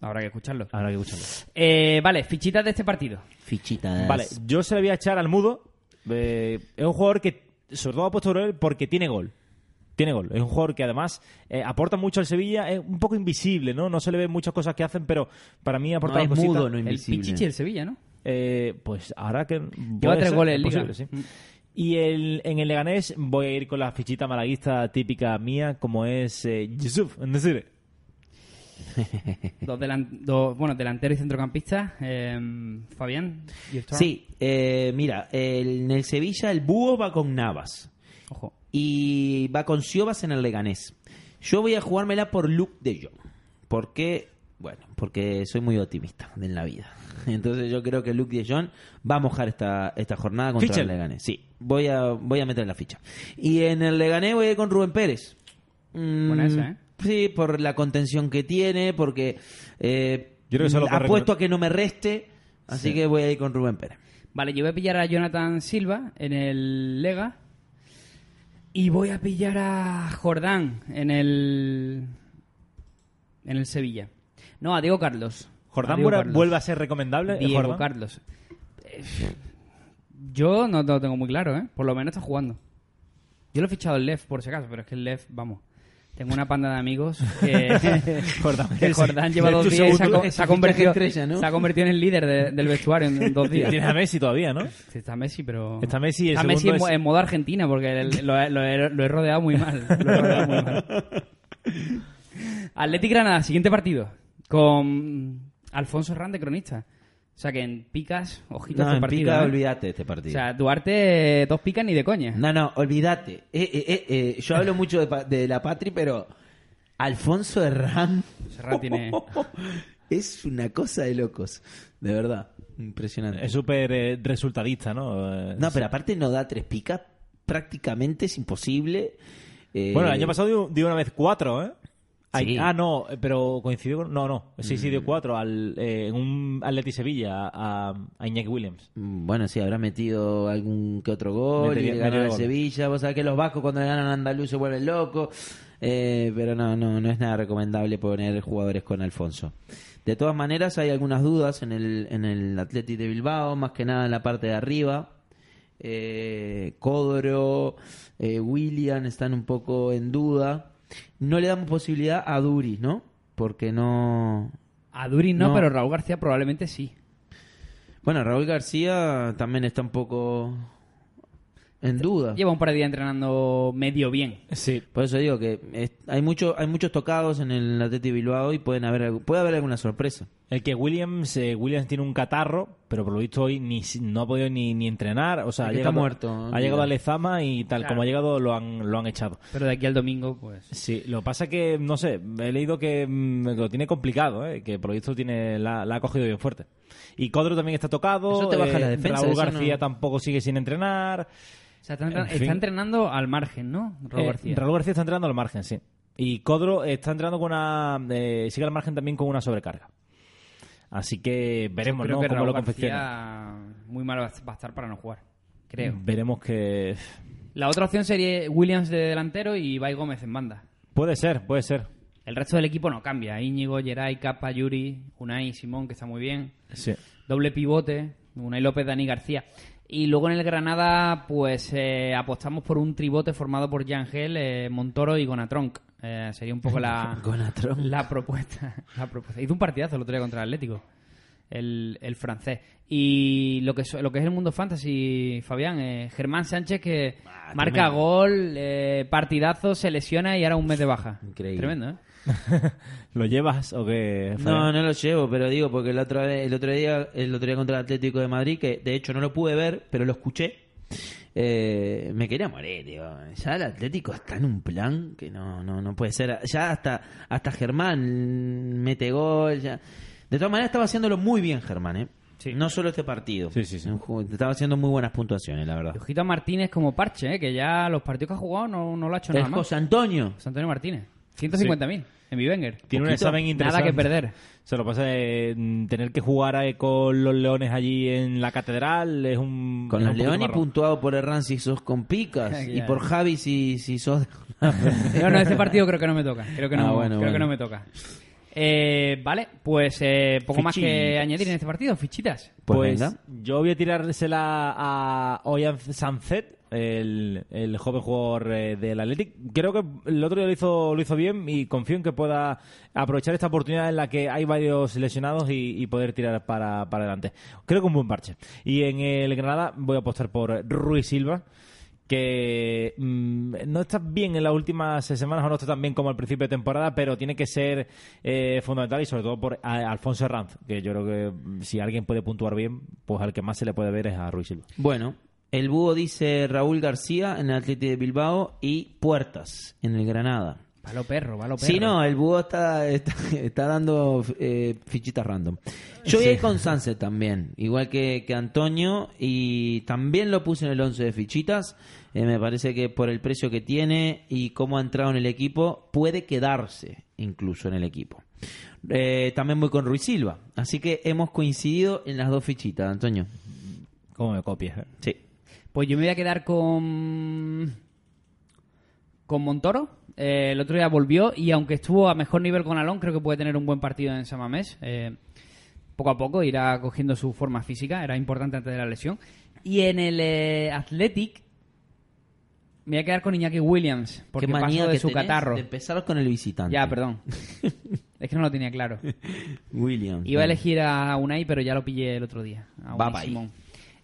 habrá que escucharlo. habrá que escucharlo. Eh, vale, fichitas de este partido. Fichitas. Vale, yo se le voy a echar al mudo. Eh, es un jugador que, sobre todo, ha puesto por él porque tiene gol. Tiene gol. Es un jugador que además eh, aporta mucho al Sevilla. Es un poco invisible, ¿no? No se le ven muchas cosas que hacen, pero para mí aporta No, es cositas. mudo, no El invisible. Pichichi del Sevilla, ¿no? Eh, pues ahora que. Lleva tres ser, goles es en Liga. posible, sí. Mm. Y el, en el Leganés voy a ir con la fichita malaguista típica mía, como es eh, Yusuf, es decir, Dos, delan- dos- bueno, delantero y centrocampista. Eh, Fabián. Sí, eh, mira, el- en el Sevilla el búho va con Navas Ojo. y va con Siobas en el Leganés. Yo voy a jugármela por Luke de Jong. ¿Por qué? Bueno, porque soy muy optimista en la vida. Entonces yo creo que Luke de Jong va a mojar esta, esta jornada contra Fichel. el Leganés. Sí, voy a, voy a meter la ficha. Y en el Leganés voy a ir con Rubén Pérez. Mm, Buena esa, ¿eh? Sí, por la contención que tiene, porque eh, Yo creo que apuesto a que no me reste, así Sí. que voy a ir con Rubén Pérez. Vale, yo voy a pillar a Jonathan Silva en el Lega. Y voy a pillar a Jordán en el. En el Sevilla. No, a Diego Carlos. A Jordán Diego vuelve, Carlos. vuelve a ser recomendable. ¿eh, Diego Jordán? Carlos. Eh, Yo no lo tengo muy claro, ¿eh? Por lo menos está jugando. Yo lo he fichado el Lev, por si acaso, pero es que el Lev, vamos. Tengo una panda de amigos que, Jordán, que sí. Jordán lleva dos días y se ha, se convertido, estrella, ¿no? se ha convertido en el líder de- del vestuario en dos días. Tienes a Messi todavía, ¿no? Sí, está Messi, pero... Está Messi el Está Messi en, es- en modo Argentina, porque el- lo, he- lo he, lo he rodeado muy mal. Lo he rodeado muy mal. Athletic Granada, siguiente partido. Con Alfonso Herrán de cronista. O sea que en picas, ojito a No, este en partido. pica, ¿eh? olvídate de este O partido. sea, Duarte, dos picas ni de coña. no, no, olvídate. Eh, eh, eh, eh, yo hablo mucho de, pa- de la Patri, pero Alfonso Herrán Herrán tiene- es una cosa de locos, de verdad, impresionante. Es súper eh, resultadista, ¿no? Eh, No, pero aparte no da tres picas, prácticamente es imposible. Eh, Bueno, el año pasado dio, dio una vez cuatro, ¿eh? Sí. Ah, no, pero coincidió con... No, no, sí, sí dio cuatro al, eh, en un Atleti Sevilla a, a Iñaki Williams. Mm, Bueno, sí, habrá metido algún que otro gol Metería- y ganó gol. Sevilla. Vos sabés que los vascos cuando le ganan a Andaluz se vuelven locos. Eh, pero no, no, no es nada recomendable poner jugadores con Alfonso. De todas maneras, hay algunas dudas en el, en el Atleti de Bilbao, más que nada en la parte de arriba. Eh, Codro, eh, William están un poco en duda. No le damos posibilidad a Duri, ¿no? Porque no, A Duri no, No. pero Raúl García probablemente sí. Bueno, Raúl García también está un poco en duda. Lleva un par de días entrenando medio bien. Sí. Por eso digo que es- hay mucho, hay muchos tocados en el Atleti Bilbao y pueden haber puede haber alguna sorpresa. El que Williams, eh, Williams tiene un catarro, pero por lo visto hoy ni, no ha podido ni, ni entrenar. O sea, ha que está llegado, muerto, ha llegado a Lezama y tal Claro. como ha llegado lo han, lo han echado. Pero de aquí al domingo, pues... Sí, lo pasa que, no sé, he leído que, mm, lo tiene complicado, ¿eh? que por lo visto tiene, la, la ha cogido bien fuerte. Y Codro también está tocado. Eso te baja eh, la defensa, Raúl García no- tampoco sigue sin entrenar. O sea, está, entren- En fin. está entrenando al margen, ¿no? Raúl Eh, García. Raúl García está entrenando al margen, sí. Y Codro está entrenando con una. eh, sigue al margen también con una sobrecarga. Así que veremos, Creo ¿no? que Cómo Raúl lo confecciona. Muy mal va a estar para no jugar. Creo. Veremos que. La otra opción sería Williams de delantero y Ibai Gómez en banda. Puede ser, puede ser. El resto del equipo no cambia. Íñigo, Geray, Capa, Yuri, Unai, Simón, que está muy bien. Sí. Doble pivote, Unai López, Dani García. Y luego en el Granada, pues eh, apostamos por un tribote formado por Yangel, eh, Montoro y Gonatronc. Eh, sería un poco la, la propuesta. La propuesta. Hizo un partidazo el otro día contra el Atlético, el, el francés. Y lo que, es- lo que es el mundo fantasy, Fabián, eh, Germán Sánchez que marca tremendo. gol, eh, partidazo, se lesiona y ahora un mes de baja. Increíble. Tremendo, ¿eh? ¿Lo llevas o qué? No, Fabián? no lo llevo, pero digo porque el otro, el otro día el otro día contra el Atlético de Madrid, que de hecho no lo pude ver, pero lo escuché, eh, me quería morir, digo. Ya el Atlético está en un plan que no no no puede ser. Ya hasta hasta Germán mete gol, ya. De todas maneras estaba haciéndolo muy bien Germán, ¿eh? No solo este partido. Sí, sí, sí. Estaba haciendo muy buenas puntuaciones, la verdad. Y ojito a Martínez como parche, ¿eh? que ya los partidos que ha jugado no, no lo ha hecho nada Es más. José Antonio. José Antonio Martínez. 150.000 en Bivenger. Tiene un examen interesante. Nada que perder. Se lo pasa de mm, tener que jugar eh, con los leones allí en la catedral. Es un. Con es los un Leones marrón. puntuado por Herrán si sos con picas y por Javi si, si sos... No, no, este partido creo que no me toca. Creo que no, Ah, bueno, creo que no me toca. Eh, vale, pues eh, poco más que añadir en este partido. Fichitas. Pues Pues, yo voy a tirársela a Oyan Sanzet, el, joven jugador eh, del Athletic. Creo que el otro día lo hizo, lo hizo bien y confío en que pueda aprovechar esta oportunidad en la que hay varios lesionados y, poder tirar para, para adelante. Creo que un buen parche. Y en el Granada voy a apostar por Rui Silva que mm, no está bien en las últimas semanas o no está tan bien como al principio de temporada, pero tiene que ser eh, fundamental y sobre todo por a- Alfonso Herranz, que yo creo que si alguien puede puntuar bien, pues al que más se le puede ver es a Ruiz Silva. Bueno, el búho dice Raúl García en el Atlético de Bilbao y Puertas en el Granada. Valo perro, valo perro. Sí, no, el búho está, está, está dando eh, fichitas random. Yo voy a ir con Sunset también, igual que, que Antonio, y también lo puse en el 11 de fichitas. Eh, me parece que por el precio que tiene y cómo ha entrado en el equipo, puede quedarse incluso en el equipo. Eh, también voy con Ruiz Silva, así que hemos coincidido en las dos fichitas, Antonio. ¿Cómo me copias? eh? Sí. Pues yo me voy a quedar con. Con Montoro. Eh, el otro día volvió y aunque estuvo a mejor nivel con Alón, creo que puede tener un buen partido en Samamés. Eh, poco a poco irá cogiendo su forma física, era importante antes de la lesión. Y en el eh, Athletic me voy a quedar con Iñaki Williams, porque Qué manía paso de que su tenés catarro. de empezar con el visitante. Ya, perdón. es que no lo tenía claro. William. Iba a elegir a Unai, pero ya lo pillé el otro día. A bye.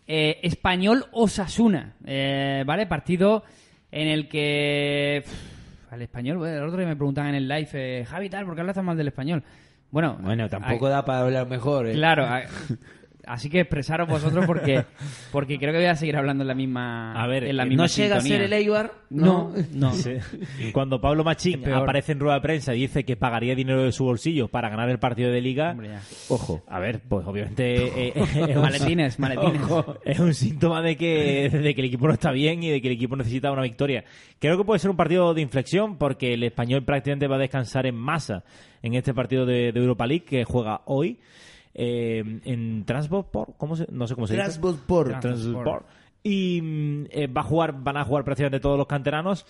Eh, Español Osasuna. Eh, ¿Vale? Partido en el que. pff, al español, el otro día me preguntaban en el live, eh, Javi, tal, ¿por qué hablas tan mal del español? Bueno, Bueno, tampoco da para hablar mejor. ¿eh? Claro, así que expresaros vosotros porque porque creo que voy a seguir hablando en la misma. A ver, en la eh, misma No llega a ser el Eibar. No, no. Sí. Cuando Pablo Machín aparece en rueda de prensa y dice que pagaría dinero de su bolsillo para ganar el partido de liga, Hombre. Ojo. a ver, pues obviamente eh, es un- Maletines, maletines. es un síntoma de que, de que el equipo no está bien y de que el equipo necesita una victoria. Creo que puede ser un partido de inflexión porque el español prácticamente va a descansar en masa en este partido de, de Europa League que juega hoy eh, en Transport, ¿cómo se, no sé cómo se dice. Transport. Transport. Y mm, eh, va a jugar, van a jugar prácticamente todos los canteranos.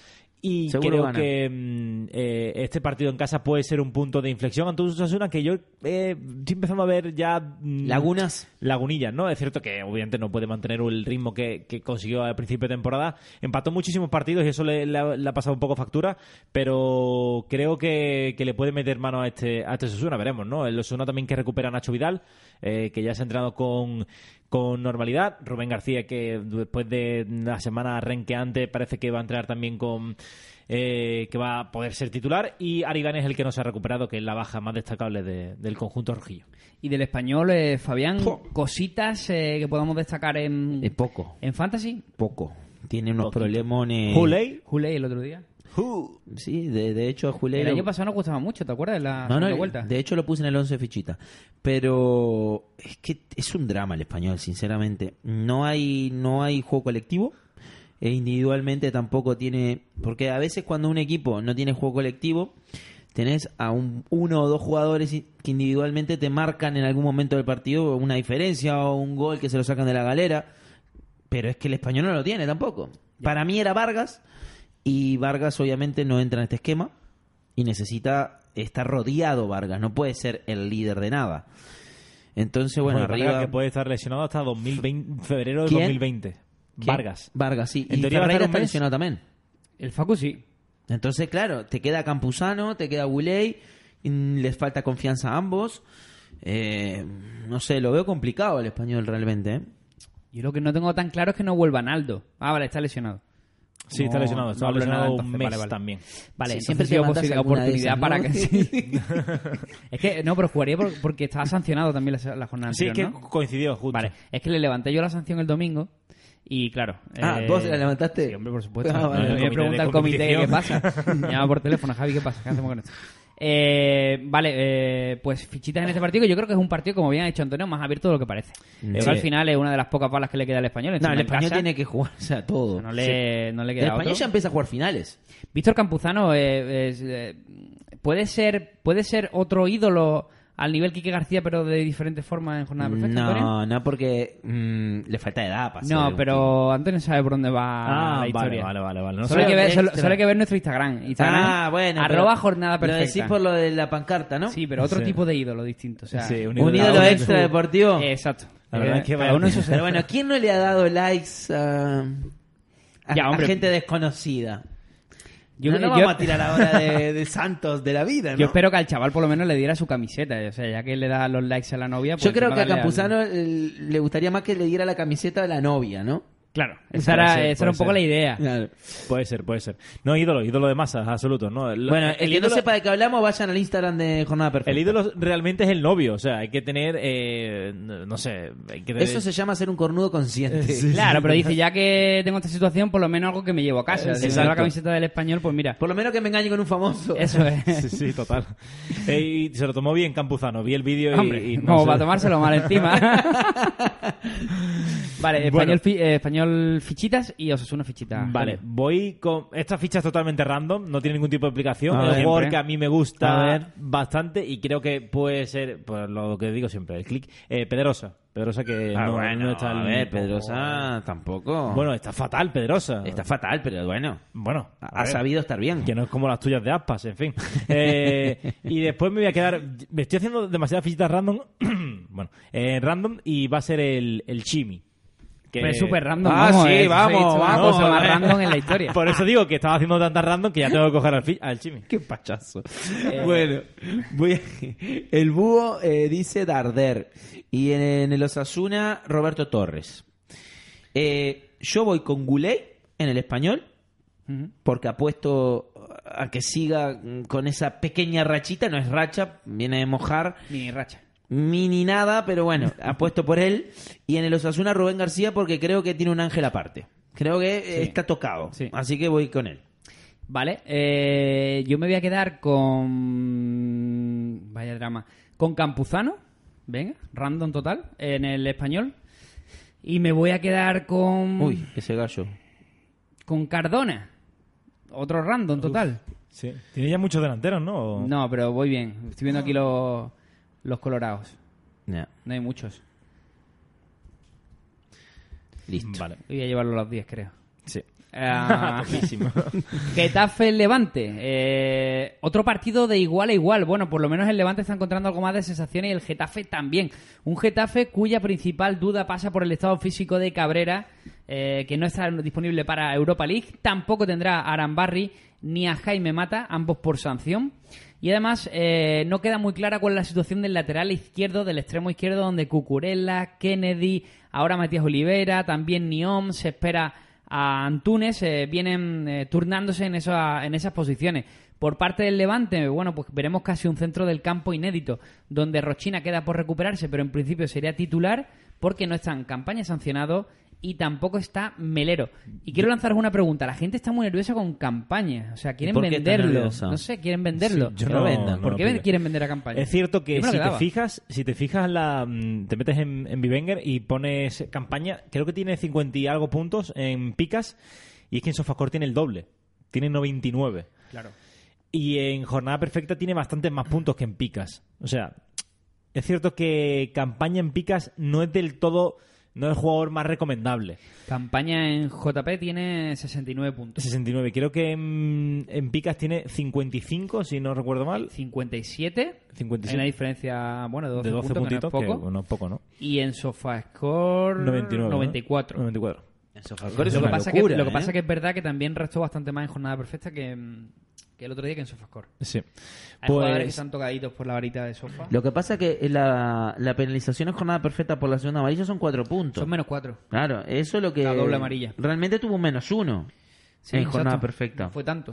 Y Seguro creo gana. que mm, eh, este partido en casa puede ser un punto de inflexión ante un Osasuna que yo eh, estoy empezando a ver ya mm, Lagunas. lagunillas, ¿no? Es cierto que obviamente no puede mantener el ritmo que, que consiguió al principio de temporada. Empató muchísimos partidos y eso le, le ha, le ha pasado un poco factura, pero creo que, que le puede meter mano a este, a este Osasuna, veremos, ¿no? El Osasuna también que recupera a Nacho Vidal, eh, que ya se ha entrenado con, con normalidad. Rubén García, que después de la semana renqueante parece que va a entrenar también con... eh, que va a poder ser titular y Arigán es el que no se ha recuperado que es la baja más destacable de- del conjunto rojillo Y del español, eh, Fabián, cositas eh, que podamos destacar en, poco. en Fantasy. Poco. Tiene unos problemones. Huley Juley el otro día. Sí, de, de hecho, Juley. El lo- año pasado nos gustaba mucho, ¿te acuerdas? de La No, no, vuelta. de hecho lo puse en el 11 fichita. Pero es que es un drama el español, sinceramente. No hay no hay juego colectivo. E individualmente tampoco tiene... Porque a veces cuando un equipo no tiene juego colectivo, tenés a un, uno o dos jugadores que individualmente te marcan en algún momento del partido una diferencia o un gol que se lo sacan de la galera. Pero es que el español no lo tiene tampoco. Para mí era Vargas y Vargas obviamente no entra en este esquema y necesita estar rodeado Vargas, no puede ser el líder de nada. Entonces, bueno, Bueno, Vargas, arriba... que puede estar lesionado hasta 2020, febrero de ¿Quién? 2020. ¿Quién? Vargas. Vargas, sí. En y teoría Ferreira está lesionado también. El Facu sí. Entonces, claro, te queda Campuzano, te queda Guley, mm, les falta confianza a ambos. Eh, no sé, lo veo complicado el español realmente. ¿eh? Yo lo que no tengo tan claro es que no vuelva Naldo. Ah, vale, está lesionado. Sí, está No- lesionado. no Estaba hablo lesionado nada, un mes vale, vale. también. Vale, Sí, siempre te mandas alguna oportunidad esas, para ¿no? que sí. es que, no, pero jugaría por- porque estaba sancionado también la, la jornada Sí, es que anterior, ¿no? coincidió justo. Vale, es que le levanté yo la sanción el domingo y claro. Ah, eh, ¿vos la levantaste? Sí, hombre, por supuesto. Ah, vale. Me El comité pregunta el comité qué pasa. Me llama por teléfono, Javi, ¿qué pasa? ¿Qué hacemos con esto? Eh, vale, eh, pues fichitas en este partido yo creo que es un partido, como bien ha dicho Antonio, más abierto de lo que parece. Mm, al final es una de las pocas balas que le queda al español. No, el español casa, tiene que jugarse a todo. No le, no le El español otro. ya empieza a jugar finales. Víctor Campuzano eh, es, eh, puede ser puede ser otro ídolo al nivel Quique García, pero de diferentes formas en jornada perfecta. Antonio? No, no, porque mm, le falta edad para No, un pero Antonio sabe por dónde va Ah, la vale, historia. vale, vale, vale. No Solo, hay que ver, solo, extra. solo hay que ver nuestro Instagram. Instagram Ah, bueno. Arroba jornada Lo perfecta. decís por lo de la pancarta, ¿no? Sí, pero otro Sí. tipo de ídolo distinto. O sea, Sí, un Un ídolo extra deportivo. Exacto. La verdad Eh, es que vaya- uno Pero bueno, ¿quién no le ha dado likes a, a- Ya, a gente desconocida? Yo- no, no yo- vamos a tirar ahora de, de santos de la vida, ¿no? Yo espero que al chaval por lo menos le diera su camiseta. O sea, ya que le da los likes a la novia. Pues Yo creo encima que a al- Campuzano eh, le gustaría más que le diera la camiseta a la novia, ¿no? Claro, esa era, ser, esa era un poco ser. la idea. Claro. Puede ser, puede ser. No, ídolo, ídolo de masas, absoluto. No, El- Bueno, el, que no ídolo- sepa de qué hablamos, vayan al Instagram de Jornada Perfecta. El ídolo realmente es el novio, o sea, hay que tener, eh, no sé, hay que tener... Eso se llama ser un cornudo consciente. Claro, pero dice, ya que tengo esta situación, por lo menos algo que me llevo a casa. Si me la camiseta del español, pues mira, Por lo menos que me engañe con un famoso. eso es. Sí, sí, total. Y se lo tomó bien Campuzano, vi el vídeo y... Hombre, y no como sé. para tomárselo mal encima. vale, español, Bueno. fi- eh, español fichitas y Osasuna fichitas. Vale, voy con... Esta ficha es totalmente random, no tiene ningún tipo de explicación. Es un jugador que a mí me A gusta ver. bastante y creo que puede ser, por lo que digo siempre, el click. Eh, Pedrosa. Pedrosa que Ah, no, bueno, no está... a ver, Pedrosa tampoco. Bueno, está fatal Pedrosa. está fatal, pero bueno. Bueno, Ha ver. sabido estar bien. que no es como las tuyas de aspas, en fin. Eh, y después me voy a quedar. Me estoy haciendo demasiadas fichitas random. bueno, eh, random y va a ser el, el Chimi. Que- Pero es súper random. Ah, vamos, sí, vamos, vamos, cosa más random en la historia. Por eso digo que estaba haciendo tantas random que ya tengo que coger al, al Chimi. Qué pachazo. Bueno, voy a- el búho eh, dice Darder. Y en, en el Osasuna, Roberto Torres. Eh, yo voy con Guley en el español. Porque apuesto a que siga con esa pequeña rachita. No es racha, viene de mojar. Mini racha. Mini nada, pero bueno, apuesto por él. Y en el Osasuna, Rubén García, porque creo que tiene un ángel aparte. Creo que eh, está tocado. Sí. Así que voy con él. Vale, eh, yo me voy a quedar con. Vaya drama. Con Campuzano. Venga, random total. En el español. Y me voy a quedar con. Uy, ese gallo. Con Cardona. Otro random total. Sí. Tiene ya muchos delanteros, ¿no? O- No, pero voy bien. Estoy viendo aquí los, los colorados. No hay muchos. listo. Vale. Voy a llevarlo a los 10, creo. Sí. Ah. Getafe Levante. Eh, otro partido de igual a igual. Bueno, por lo menos el Levante está encontrando algo más de sensaciones y el Getafe también. Un Getafe cuya principal duda pasa por el estado físico de Cabrera, eh, que no está disponible para Europa League. Tampoco tendrá a Arambarri ni a Jaime Mata, ambos por sanción. Y además eh, no queda muy clara cuál es la situación del lateral izquierdo, del extremo izquierdo, donde Cucurella, Kennedy, ahora Matías Olivera, también Niom, se espera a Antunes eh, vienen eh, turnándose en, en esas posiciones. Por parte del Levante, bueno, pues veremos casi un centro del campo inédito, donde Rochina queda por recuperarse, pero en principio sería titular porque no está en campaña sancionado y tampoco está Melero. Y quiero lanzaros una pregunta. La gente está muy nerviosa con campaña. O sea, quieren ¿Por qué está venderlo. No sé, quieren venderlo. Sí, yo no- vendan. no ¿Por qué quieren vender a campaña? Es cierto que si te fijas, si te fijas la, mm, te metes en, en Bivenger y pones campaña, creo que tiene 50 y algo puntos en picas y es que en Sofascore tiene el doble, tiene 99. Claro. Y en jornada perfecta tiene bastantes más puntos que en picas. O sea, es cierto que campaña en picas no es del todo no es el jugador más recomendable. Campaña en JP tiene 69 puntos. 69. Creo que en, en Picas tiene 55, si no recuerdo mal. 57. 57. Hay una diferencia, bueno, de 12, de 12 puntos, que no puntitos, es poco. que bueno, poco, ¿no? Y en SofaScore 99. ¿no? 94. 94. Eso Lo es que, pasa locura, que, lo que ¿eh? pasa que es verdad que también restó bastante más en jornada perfecta que, que el otro día que en SofaScore. Sí. Hay jugadores que Pues, están tocaditos por la varita de Sofa. Lo que pasa que la, la penalización en jornada perfecta por la segunda amarilla son cuatro puntos. Son menos 4. Claro, eso es lo que... La doble amarilla. Realmente tuvo un menos uno en jornada perfecta. No fue tanto.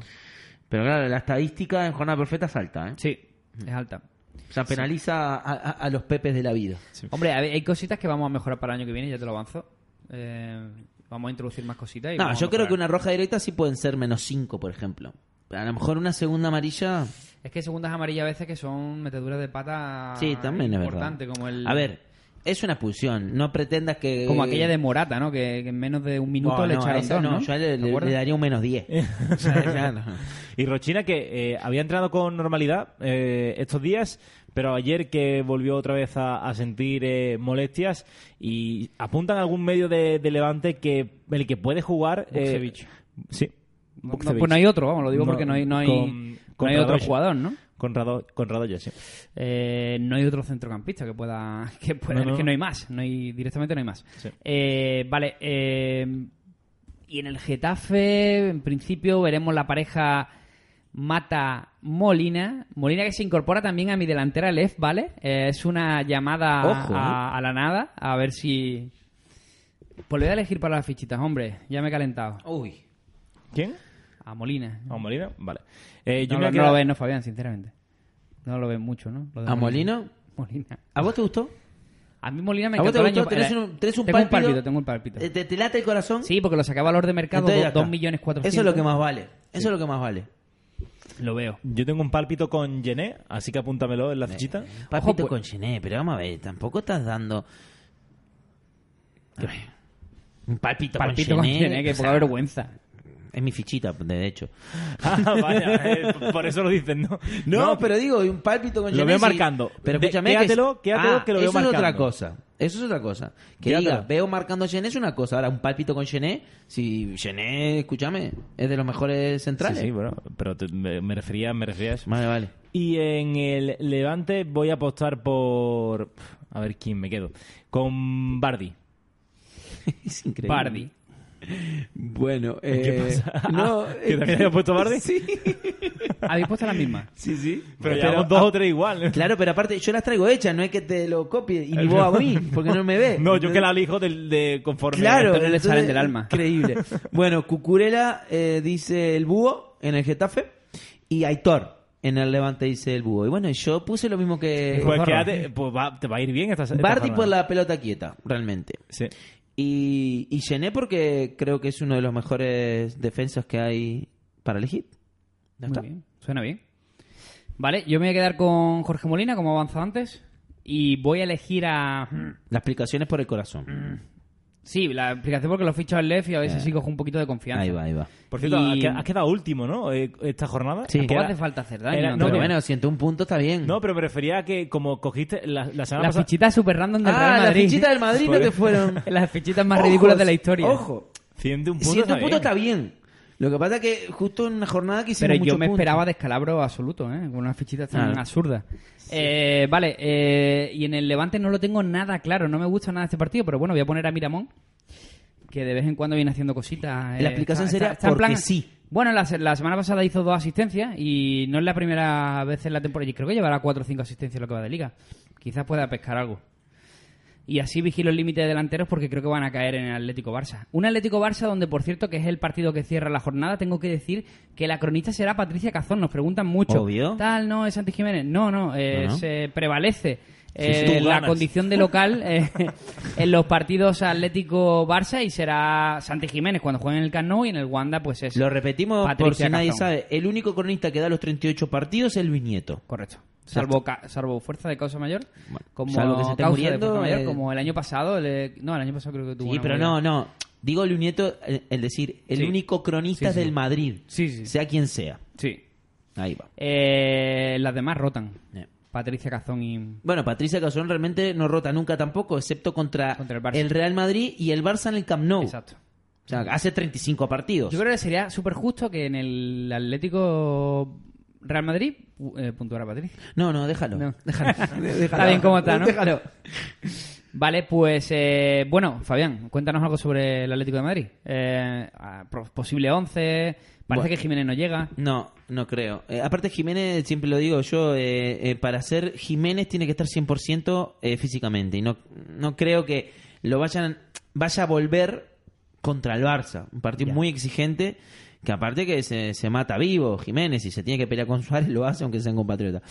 Pero claro, la estadística en jornada perfecta es alta, ¿eh? Sí, es alta. O sea, penaliza a, a- a los pepes de la vida. Hombre, hay hay cositas que vamos a mejorar para el año que viene, ya te lo avanzo. Eh, vamos a introducir más cositas. Y No, yo creo que una roja directa sí pueden ser menos cinco, por ejemplo. A lo mejor una segunda amarilla... Es que segundas amarillas a veces que son meteduras de pata Sí, también es verdad. importante, como el... A ver, es una expulsión. No pretendas que... Como aquella de Morata, ¿no? Que, que en menos de un minuto le no, echaron dos, no, ¿no? yo le, daría un menos 10. O sea, claro. Y Rochina, que eh, había entrenado con normalidad eh, estos días, pero ayer que volvió otra vez a, a sentir eh, molestias y apuntan a algún medio de, de Levante que el que puede jugar... eh, sí. No, pues no hay otro, vamos, lo digo No, porque no hay, no hay, con- con no hay otro jugador, ¿no? Con, Rado, con Radoya, sí. Eh, no hay otro centrocampista que pueda. Que pueda No, no. Es que no hay más. No hay, directamente no hay más. Sí. Eh, vale. eh, y en el Getafe, en principio, veremos la pareja Mata-Molina. Molina que se incorpora también a mi delantera Lef, ¿vale? Eh, es una llamada Ojo, a, a la nada. A ver si. Pues le voy a elegir para las fichitas, hombre. Ya me he calentado. Uy. ¿Quién? A Molina. ¿A Molina? Vale. Eh, yo No, me lo- no lo ves, no, Fabián, sinceramente. No lo ves mucho, ¿no? Lo de ¿A Molino? Molina. ¿A vos te gustó? A mí Molina me ¿A vos te encantó el año un, tenés un tengo un pálpito? pálpito, tengo un pálpito. Eh, ¿Te, te late el corazón? Sí, porque lo saqué a valor de mercado, Entonces ya do- dos está. millones cuatrocientos. Eso es lo que más vale. Eso es lo que más vale. Lo veo. Yo tengo un pálpito con Gené, así que apúntamelo en la fichita. Pálpito pues- con Chené, pero vamos a ver, tampoco estás dando... Un pálpito, Pálpito con. Chené, que o sea, poca vergüenza. Es mi fichita, de hecho. Ah, vaya, eh, por eso lo dicen, ¿no? No, pero digo, un pálpito con Lo veo marcando. Pero De- escúchame, quédatelo, que, quédatelo, Ah, que lo veo eso es otra cosa. Eso es otra cosa. Que Quédatelo. diga, veo marcando a Chené es una cosa. Ahora, un pálpito con Chené, si Chené, escúchame, es de los mejores Sí, centrales. sí, bueno, pero te- me, me refería, me refería a eso. Vale, vale. Y en el Levante voy a apostar por... A ver quién me quedo. Con Bardi. Es increíble. Bardi. Bueno, ¿Qué eh, pasa? No, Ah, ¿Que también había puesto Bardi? Sí, Habéis puesto la misma. sí, sí. Pero llevamos dos o tres igual. Claro, pero aparte yo las traigo hechas, no es que te lo copie y ni vos a mí, porque no me ves. No, yo que la elijo del- de, conforme... Claro, Pero le salen del alma. Increíble. Bueno, Cucurela eh, dice el búho en el Getafe y Aitor en el Levante dice el búho. Y bueno, yo puse lo mismo que Pues quédate, pues va- te va a ir bien esta, esta Bardi jornada. por la pelota quieta, realmente. Sí. Y, y Gené porque creo que es uno de los mejores defensas que hay para elegir. Ya Muy está. bien. Suena bien. Vale, yo me voy a quedar con Jorge Molina, como avanzado antes. Y voy a elegir a. La explicación es por el corazón. Sí, la explicación porque lo ficho al Lef y a veces sí cojo un poquito de confianza. Ahí va, ahí va. Por cierto, Y- has quedado último, ¿no? Eh, Esta jornada. Sí. Tampoco Queda- hace falta hacer daño. Era- ¿no? Pero bueno, 101 puntos está bien. No, pero me refería a que como cogiste la, la semana Las pasada... fichitas super random del ah, Real las Madrid. fichitas del Madrid no te fueron. Las fichitas más ridículas de la historia. Ojo. 101 puntos 101 está puntos bien. está bien. Lo que pasa es que justo en una jornada que hicimos Pero yo me esperaba descalabro absoluto, ¿eh? Con unas fichitas tan Ah. absurdas. Eh, vale, eh, y en el Levante no lo tengo nada claro. No me gusta nada este partido, pero bueno, voy a poner a Miramón, que de vez en cuando viene haciendo cositas. eh, La explicación está- sería está- porque plan- sí. Bueno, la, la semana pasada hizo dos asistencias y no es la primera vez en la temporada. Y creo que llevará cuatro o cinco asistencias lo que va de liga. Quizás pueda pescar algo. Y así vigilo el límite de delanteros porque creo que van a caer en el Atlético Barça. Un Atlético Barça donde, por cierto, que es el partido que cierra la jornada, tengo que decir que la cronista será Patricia Cazón. Nos preguntan mucho. Obvio. Tal, no, es Santi Jiménez. No, no, eh, No, no. se prevalece eh, Sí, la condición de local eh, en los partidos Atlético-Barça y será Santi Jiménez cuando juegue en el Camp Nou y en el Wanda pues es... Lo repetimos por Patricia si nadie Cazón. sabe. El único cronista que da los 38 partidos es Luis Nieto. Correcto. Salvo, ca- salvo fuerza de causa mayor, como salvo que se esté muriendo, mayor, eh. como el año pasado. el no, el año pasado creo que tuvo Sí, pero no, no. Digo Luis Nieto, el, el decir, el Sí. único cronista Sí, sí. del Madrid. Sí, sí. Sea quien sea. Sí. Ahí va. Eh, las demás rotan. Eh. Patricia Cazón y... Bueno, Patricia Cazón realmente no rota nunca tampoco, excepto contra, Contra el Barça. Real Madrid y el Barça en el Camp Nou. Exacto. O sea, hace 35 partidos. Yo creo que sería súper justo que en el Atlético Real Madrid eh, puntuara Patricia. No, no, déjalo. No. Déjalo. Está bien como está, ¿no? Déjalo. Vale, pues eh, bueno, Fabián, cuéntanos algo sobre el Atlético de Madrid. Eh, posible 11, parece Bueno. que Jiménez no llega. No, no creo. Eh, aparte Jiménez, siempre lo digo yo, eh, para ser Jiménez tiene que estar 100% eh, físicamente. Y no, no creo que lo vayan vaya a volver contra el Barça. Un partido Ya. muy exigente, que aparte que se, mata vivo Jiménez y se tiene que pelear con Suárez, lo hace aunque sea un compatriota.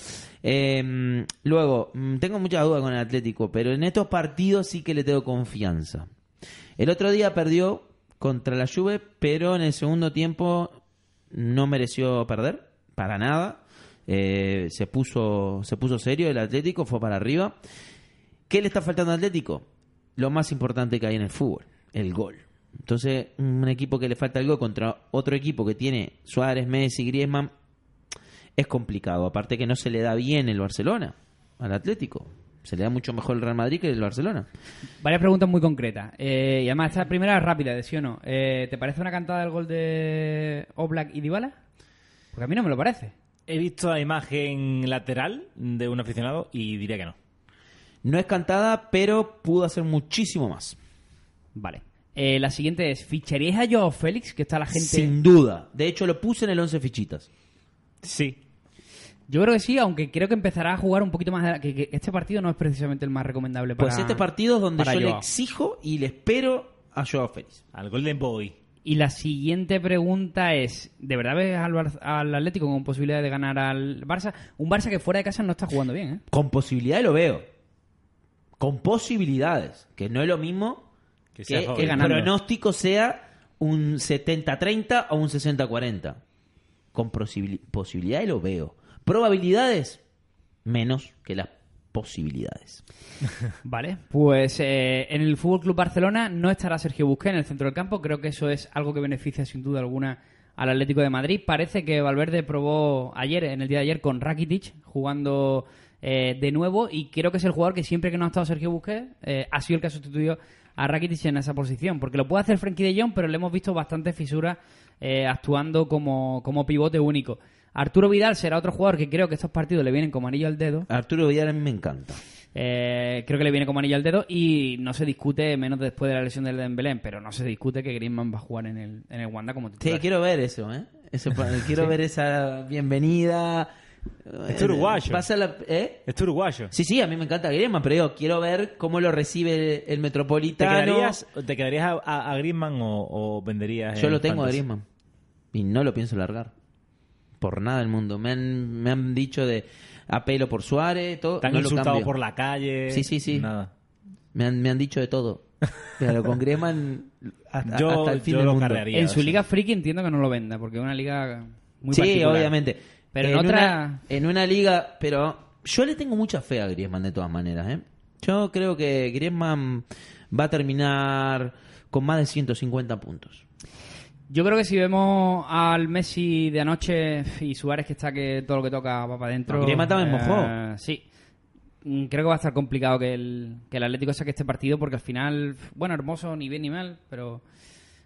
Eh, luego, mm, tengo muchas dudas con el Atlético, pero en estos partidos sí que le tengo confianza. El otro día perdió contra la Juve, pero en el segundo tiempo no mereció perder, para nada. Eh, se puso se puso serio el Atlético, fue para arriba. ¿Qué le está faltando al Atlético? Lo más importante que hay en el fútbol, el gol. Entonces, un equipo que le falta el gol contra otro equipo que tiene Suárez, Messi, Griezmann, es complicado. Aparte que no se le da bien el Barcelona al Atlético. Se le da mucho mejor el Real Madrid que el Barcelona. Varias preguntas muy concretas. Eh, y además, esta primera es rápida, de sí o no. Eh, ¿Te parece una cantada del gol de Oblak y Dybala? Porque a mí no me lo parece. He visto la imagen lateral de un aficionado y diría que no. No es cantada, pero pudo hacer muchísimo más. Vale. Eh, la siguiente es, ¿ficharíais a Joao Félix? Que está la gente... Sin duda. De hecho, lo puse en el 11 fichitas. Sí. Yo creo que sí, aunque creo que empezará a jugar un poquito más... de- Que, que este partido no es precisamente el más recomendable para... Pues este partido es donde yo le exijo y le espero a Joao Félix. Al Golden Boy. Y la siguiente pregunta es, ¿de verdad ves al, Bar- al Atlético con posibilidad de ganar al Barça? Un Barça que fuera de casa no está jugando bien, ¿eh? Con posibilidades lo veo. Con posibilidades. Que no es lo mismo Que que, sea el pronóstico sea un 70-30 o un 60-40. Con posibili- posibilidades lo veo. Probabilidades, menos que las posibilidades. Vale, pues eh, en el Fútbol Club Barcelona no estará Sergio Busquets en el centro del campo. Creo que eso es algo que beneficia sin duda alguna al Atlético de Madrid. Parece que Valverde probó ayer, en el día de ayer, con Rakitic jugando eh, de nuevo y creo que es el jugador que siempre que no ha estado Sergio Busquets eh, ha sido el que ha sustituido a Rakitic en esa posición, porque lo puede hacer Frenkie de Jong, pero le hemos visto bastantes fisuras eh, actuando como, como pivote único. Arturo Vidal será otro jugador que creo que estos partidos le vienen como anillo al dedo. Arturo Vidal me encanta. Eh, creo que le viene como anillo al dedo y no se discute, menos después de la lesión del Dembélé, pero no se discute que Griezmann va a jugar en el, en el Wanda como Sí, titular. quiero ver eso, ¿eh? Eso quiero ver esa bienvenida. Este uruguayo. Pasa la- ¿eh? Este uruguayo. Sí, sí, a mí me encanta Griezmann, pero yo quiero ver cómo lo recibe el, el ¿Te Metropolitano. quedarías, ¿te quedarías a, a- a Griezmann o, o venderías Yo lo tengo a? Griezmann. Y no lo pienso largar. Por nada del mundo. Me han, me han dicho de apelo por Suárez, todo. ¿Te han no insultado por la calle? Sí, sí, sí. Nada. Me han, me han dicho de todo. Pero con Griezmann hasta, Yo- hasta el fin yo del lo mundo. cargaría. En su o sea. liga friki entiendo que no lo venda, porque es una liga muy sí, particular. obviamente. Pero en otra- Una, en una liga, pero yo le tengo mucha fe a Griezmann de todas maneras. ¿eh? Yo creo que Griezmann va a terminar con más de 150 puntos. Yo creo que si vemos al Messi de anoche y Suárez que está que todo lo que toca va para adentro. No, Griezmann también mojó. Sí. Mm, Creo que va a estar complicado que el, que el Atlético saque este partido porque al final, bueno, hermoso, ni bien ni mal, pero.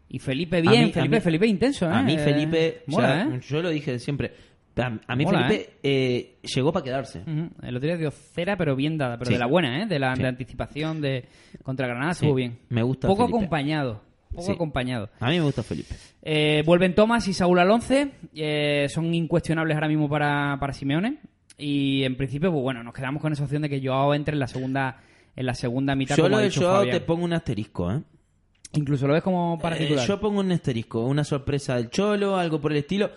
Y Felipe bien, mí- Felipe, mí- Felipe intenso, ¿eh? A mí Eh, Felipe, mola, ¿eh? yo lo dije siempre, a, a mí Mola, Felipe eh, llegó para quedarse. El otro día dio cera, pero bien dada, pero Sí. de la buena, ¿eh? De la Sí. de anticipación de contra Granada Sí. estuvo bien. Me gusta Poco Felipe. acompañado. Poco acompañado. A mí me gusta Felipe. Eh, vuelven Tomás y Saúl al 11. eh, son incuestionables ahora mismo para, para Simeone. Y en principio, pues bueno, nos quedamos con esa opción de que Joao entre en la segunda en la segunda mitad. Yo lo de Joao Fabián. te pongo un asterisco, ¿eh? Incluso lo ves como para Eh, titular. yo pongo un asterisco, una sorpresa del Cholo, algo por el estilo.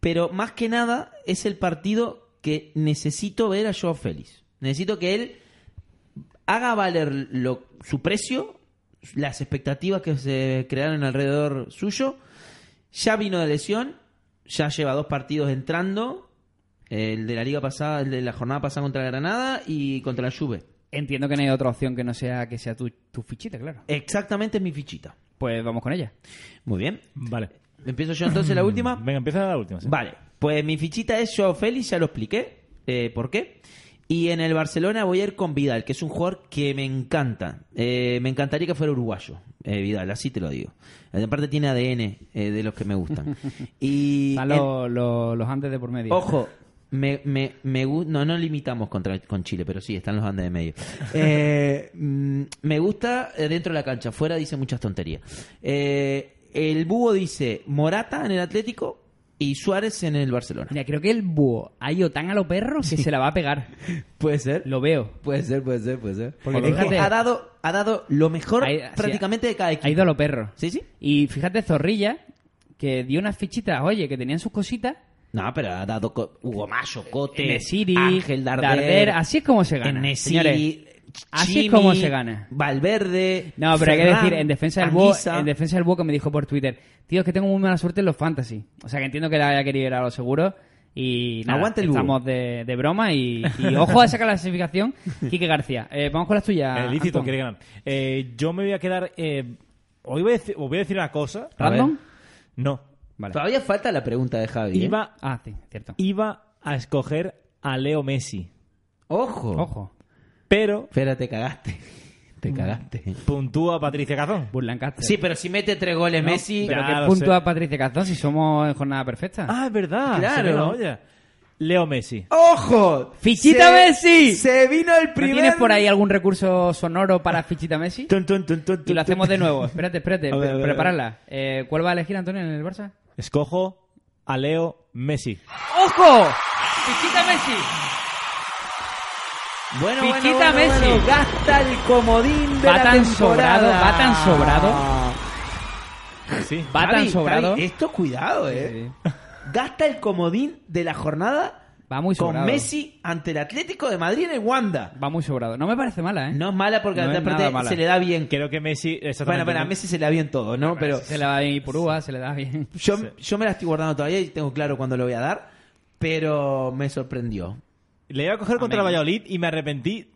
Pero más que nada es el partido que necesito ver a Joao Félix. Necesito que él haga valer lo- su precio, las expectativas que se crearon alrededor suyo. Ya vino de lesión, ya lleva dos partidos entrando. El de la liga pasada, el de la jornada pasada contra Granada y contra la Juve. Entiendo que no hay otra opción que no sea que sea tu, tu fichita, claro. Exactamente es mi fichita. Pues vamos con ella. Muy bien. Vale. Empiezo yo entonces la última. Venga, empieza la última. sí. Vale, pues mi fichita es Joao Félix, ya lo expliqué. eh, ¿Por qué? Y en el Barcelona voy a ir con Vidal, que es un jugador que me encanta. Eh, me encantaría que fuera uruguayo, eh, Vidal, así te lo digo. Aparte tiene ADN eh, de los que me gustan. Y Están en- los, los, los Andes de por medio. Ojo, me, me, me gu- no, no limitamos contra, con Chile, pero sí, están los Andes de medio. Eh, mm, me gusta dentro de la cancha, fuera dice muchas tonterías. Eh, el búho dice Morata en el Atlético y Suárez en el Barcelona. Mira, creo que el búho ha ido tan a los perros que se la va a pegar. Puede ser. Lo veo. Puede ser, puede ser, puede ser. Porque fíjate- ha dado, ha dado lo mejor prácticamente de cada equipo. Ha ido a los perros. Sí, sí. Y fíjate, Zorrilla, que dio unas fichitas, oye, que tenían sus cositas. No, pero ha dado Hugo Mayo, Cote, Nesiri, Ángel Darder, Darder, así es como se gana. Enesiri, Así es como se gana. Valverde. No, pero hay que decir, en defensa del búho, Anguissa. en defensa del búho que me dijo por Twitter, tío, es que tengo muy mala suerte en los fantasy. O sea, que entiendo que le haya querido ir a lo seguro. Y nada, Aguante el estamos de, de broma y, y ojo a esa clasificación, Quique García. Eh, vamos con las tuyas. El lícito Antón. quiere ganar. Eh, yo me voy a quedar. eh, hoy voy a, decir, os voy a decir una cosa. ¿Random? No. Vale. Todavía falta la pregunta de Javi. ¿eh? Iba, Ah, sí, cierto. iba a escoger a Leo Messi. Ojo. Ojo. Pero Espera, te cagaste. Te cagaste. puntúa Patricia Cazón. Burlancaster. Sí, pero si mete tres goles Messi. Pero Ya qué lo punto sé. a Patricia Cazón si somos en jornada perfecta. Ah, es verdad. Claro. se me la olla. Leo Messi. ¡Ojo! ¡Fichita Se- Messi! Se vino el ¿No primer. tienes por ahí algún recurso sonoro para Fichita Messi? Tun, tun, tun, tun, Y tun, lo hacemos tun. de nuevo. Espérate, espérate. A ver, a ver, Prepararla. Eh, ¿Cuál va a elegir Antonio en el Barça? Escojo a Leo Messi. ¡Ojo! ¡Fichita Messi! Bueno, Fichita bueno, bueno, Messi. bueno. Gasta el comodín de Va la tan temporada. sobrado, va tan sobrado. Sí. Va Javi, tan sobrado. Javi, esto cuidado, eh. Gasta el comodín de la jornada Va muy con sobrado. Messi ante el Atlético de Madrid en el Wanda. Va muy sobrado. No me parece mala, ¿eh? No es mala porque No aparte mala. se le da bien. Creo que Messi. Bueno, pero a Messi se le da bien todo, ¿no? Pero Se le va bien Ipurúa, se le da bien. yo, yo me la estoy guardando todavía y tengo claro cuándo lo voy a dar, pero me sorprendió. Le iba a coger contra el. Valladolid y me arrepentí.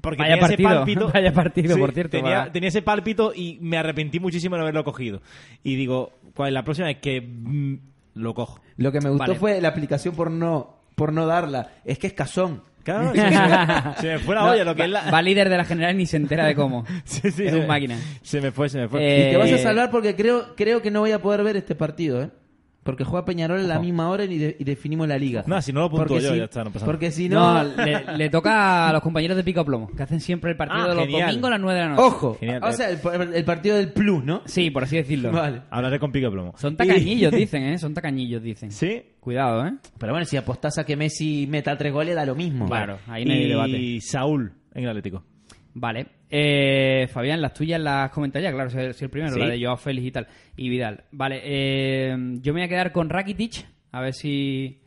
Porque Vaya tenía partido, ese pálpito. vaya partido, por cierto, Tenía, ese pálpito y me arrepentí muchísimo de no haberlo cogido. Y digo, ¿cuál, la próxima es que mm, lo cojo. Lo que me gustó Vale. fue la aplicación por no por no darla. Es que es cazón. Claro, se, me, se me fue la No, olla lo que va, es la. va líder de la general y ni se entera de cómo. Sí, sí, es un máquina. Se me fue, se me fue. Eh, Y te vas a salvar porque creo creo que no voy a poder ver este partido, ¿eh? Porque juega Peñarol a la misma hora y, de- y definimos la liga. No, si no lo Porque yo, si- ya está, no pasa nada. Porque si No, no... le, le toca a los compañeros de Pico Plomo, que hacen siempre el partido Ah, de los genial. domingos a las 9 de la noche. Ojo. Genial. O sea, el, el partido del plus, ¿no? Sí, por así decirlo. Vale. Hablaré con pico plomo. Son tacañillos, dicen, ¿eh? Son tacañillos, dicen. Sí. Cuidado, ¿eh? Pero bueno, si apostás a que Messi meta tres goles, da lo mismo. Claro, ahí no hay y debate. Saúl en el Atlético. Vale. Eh, Fabián, las tuyas las comentas ya, claro, soy, soy el primero, Sí. la de Joao Félix y tal. Y Vidal. Vale, eh, yo me voy a quedar con Rakitic, a ver si...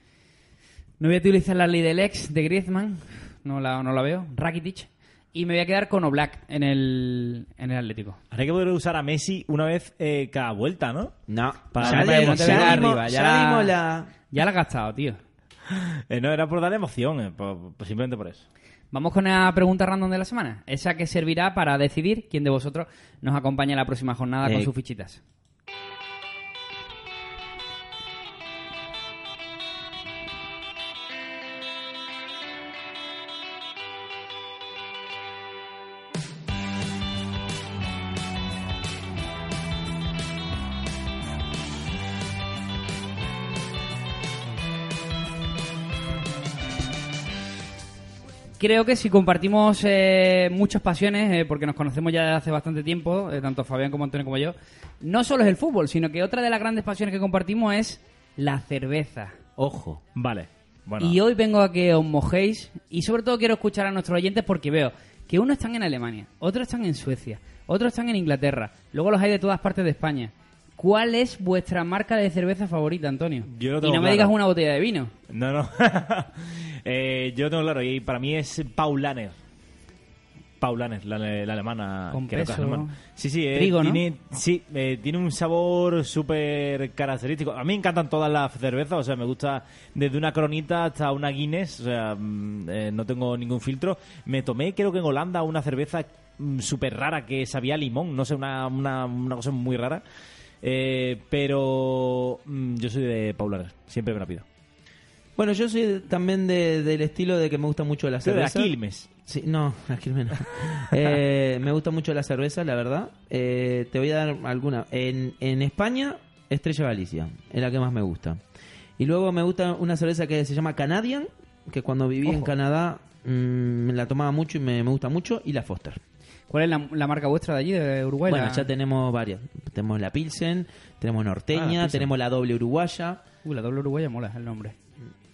No voy a utilizar la ley del ex de Griezmann, no la, no la veo. Rakitic. Y me voy a quedar con Oblak en el, en el Atlético. Habría que poder usar a Messi una vez eh, cada vuelta, ¿no? No. Para ya le- ya arriba, ya ya la- la... Ya la has gastado, tío. Eh, no, era por darle emoción, eh, por- por- simplemente por eso. Vamos con la pregunta random de la semana. Esa que servirá para decidir quién de vosotros nos acompaña en la próxima jornada con Eh, sus fichitas. Creo que si compartimos eh, muchas pasiones, eh, porque nos conocemos ya desde hace bastante tiempo, eh, tanto Fabián como Antonio como yo, no solo es el fútbol, sino que otra de las grandes pasiones que compartimos es la cerveza. Ojo. Vale. Bueno, Y hoy vengo a que os mojéis y sobre todo quiero escuchar a nuestros oyentes porque veo que unos están en Alemania, otros están en Suecia, otros están en Inglaterra, luego los hay de todas partes de España. ¿Cuál es vuestra marca de cerveza favorita, Antonio? Yo lo y no me digas una botella de vino. No, no. Eh, yo tengo claro, y para mí es Paulaner. Paulaner, la, la alemana. Con es peso. Sí, sí, eh, trigo, ¿no? sí eh, tiene un sabor súper característico. A mí me encantan todas las cervezas, o sea, me gusta desde una cronita hasta una Guinness, o sea, mm, eh, no tengo ningún filtro. Me tomé, creo que en Holanda, una cerveza mm, súper rara que sabía a limón, no sé, una, una, una cosa muy rara. Eh, pero mm, yo soy de Paulaner, siempre me la pido. Bueno, yo soy también de- del estilo de que me gusta mucho la Soy de cerveza. Quilmes. Sí, no, la Quilmes no. Eh, me gusta mucho la cerveza, la verdad. Eh, te voy a dar alguna. En, en España, Estrella Galicia, es la que más me gusta. Y luego me gusta una cerveza que se llama Canadian, que cuando viví en. Canadá mm, me la tomaba mucho y me, me gusta mucho, y la Foster. ¿Cuál es la, la marca vuestra de allí, de Uruguay? Bueno, La- ya tenemos varias. Tenemos la Pilsen, tenemos Norteña, Ah, la Pilsen. tenemos la doble uruguaya. Uh, la doble uruguaya mola el nombre.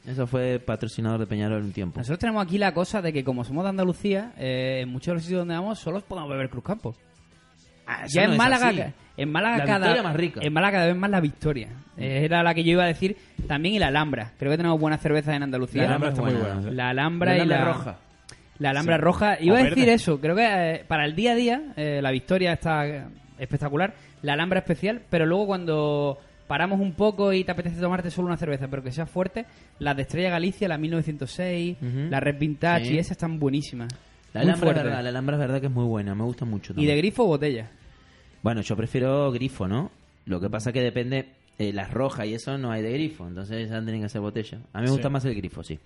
Eso fue patrocinador de Peñarol un tiempo. Nosotros tenemos aquí la cosa de que como somos de Andalucía, eh, en muchos de los sitios donde vamos solo podemos beber Cruz Campo. Ah, Ya no en Málaga, en Málaga La cada Victoria más rica. En Málaga cada vez más la Victoria. Eh, era la que yo iba a decir también y la Alhambra. Creo que tenemos buenas cervezas en Andalucía. La Alhambra es está muy buena. La Alhambra y la roja. La Alhambra Sí. roja. Iba O a decir verde. eso. Creo que eh, para el día a día eh, la Victoria está espectacular. La Alhambra especial, pero luego cuando paramos un poco y te apetece tomarte solo una cerveza, pero que sea fuerte, las de Estrella Galicia, la 1906, Ujú. la Red Vintage Sí. y esas están buenísimas. La Alhambra, es verdad, la Alhambra es verdad que es muy buena, me gusta mucho. Y también. de grifo o botella. Bueno, yo prefiero grifo, ¿no? Lo que pasa que depende, eh, las rojas y eso no hay de grifo, entonces ya tienen que ser botella. A mí me Sí. gusta más el grifo, sí.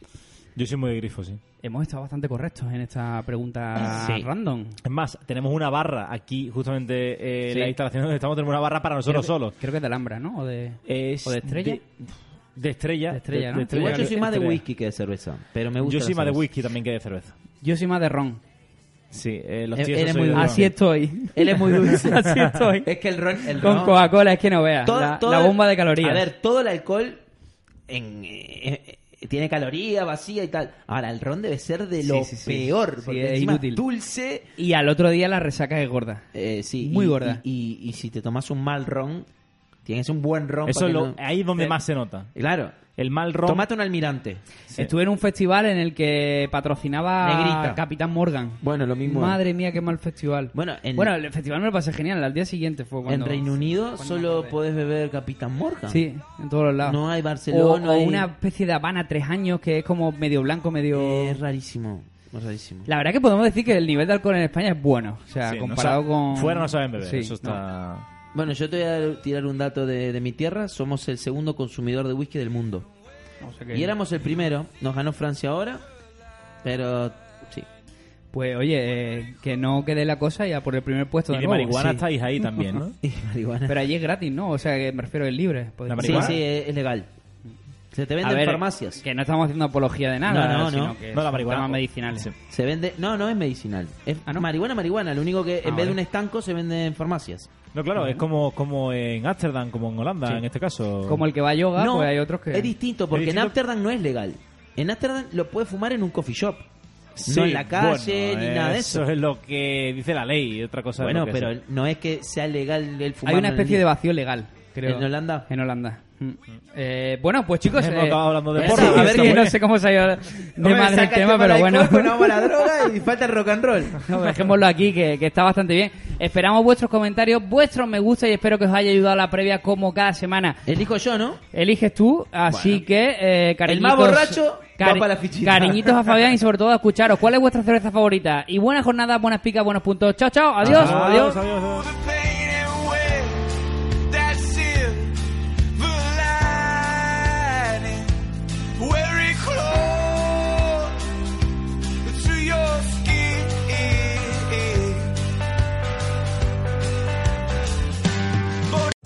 Yo soy muy de grifo, sí. Hemos estado bastante correctos en esta pregunta Sí. random. Es más, tenemos una barra aquí, justamente eh, en Sí. la instalación donde estamos, tenemos una barra para nosotros creo que, solos. Creo que es de Alhambra, ¿no? O de, Es ¿O de estrella? De, de estrella. De estrella, ¿no? estrella. Igual yo soy más de whisky que de cerveza, pero me gusta Yo soy más de whisky también que de cerveza. Yo soy más de ron. Sí, eh, los Él- tíos muy de dulce. Así estoy. Él es muy dulce. Así estoy. Es que el ron... El Con Coca-Cola, es que no veas. todo- la, todo la el- bomba de calorías. A ver, todo el alcohol en, eh, eh, tiene caloría vacía y tal. Ahora, el ron debe ser de lo Sí, sí, sí. peor, Sí, porque es encima inútil. dulce... Y al otro día la resaca es gorda. Eh, sí, Muy y- gorda. Y, y- y si te tomas un mal ron, tienes un buen ron. Eso lo, no- ahí es donde Eh, más se nota. Claro. El mal ron. Tomate un almirante. Estuve en un festival en el que patrocinaba Negrita. Capitán Morgan. Bueno, lo mismo. Madre mía, qué mal festival. Bueno, en- Bueno, el festival me lo pasé genial. Al día siguiente fue cuando... en Reino Unido solo puedes beber Capitán Morgan. Sí, en todos los lados. No hay Barcelona. o hay- una especie de Habana tres años que es como medio blanco, medio... Es rarísimo. Es rarísimo. La verdad que podemos decir que el nivel de alcohol en España es bueno. O sea, Sí, comparado con... Fuera no saben beber. Sí, eso está. Bueno, yo te voy a tirar un dato de, de mi tierra. Somos el segundo consumidor de whisky del mundo. no. O sea que- Y éramos el primero. Nos ganó Francia ahora. Pero sí. Pues oye, eh, que no quede la cosa ya por el primer puesto Y de de nuevo. marihuana sí. estáis ahí también, ¿no? Y marihuana. Pero allí es gratis, ¿no? O sea, que me refiero, es libre. La sí, marihuana. sí, es, es legal. Se te A vende en farmacias. Que no estamos haciendo apología de nada, No, no, sino no. que No, la marihuana- medicinales. Sí. Se vende, no, no es medicinal. Es Ah, ¿no? marihuana, marihuana. Lo único que en Ah, vez vale. de un estanco se vende en farmacias. No, claro, es como, como en Ámsterdam, como en Holanda, Sí. en este caso. Como el que va a yoga, no, pues hay otros que... es distinto porque Es en. Ámsterdam no es legal. En Ámsterdam lo puedes fumar en un coffee shop. Sí, no en la calle bueno, ni nada de eso. Eso es lo que dice la ley, otra cosa. es Bueno, lo que pero no es que sea legal el fumar. Hay una especie de vacío legal, creo. ¿En Holanda? En Holanda. Mm. Eh, bueno, pues chicos... Hemos eh, hablando de eh, que a ver, que no sé cómo se ha ido de del saca tema, pero bueno. pues no vamos a la droga y falta el rock and roll. No, dejémoslo aquí, que, que está bastante bien. Esperamos vuestros comentarios, vuestros me gusta y espero que os haya ayudado la previa como cada semana. Elijo yo, ¿no? Eliges tú, así que eh, cariñitos, más borracho va para la. Cariñitos a Fabián y sobre todo a escucharos. ¿Cuál es vuestra cerveza favorita? Y buena jornada, buenas picas, buenos puntos. Chao, chao, adiós, adiós. adiós, adiós. the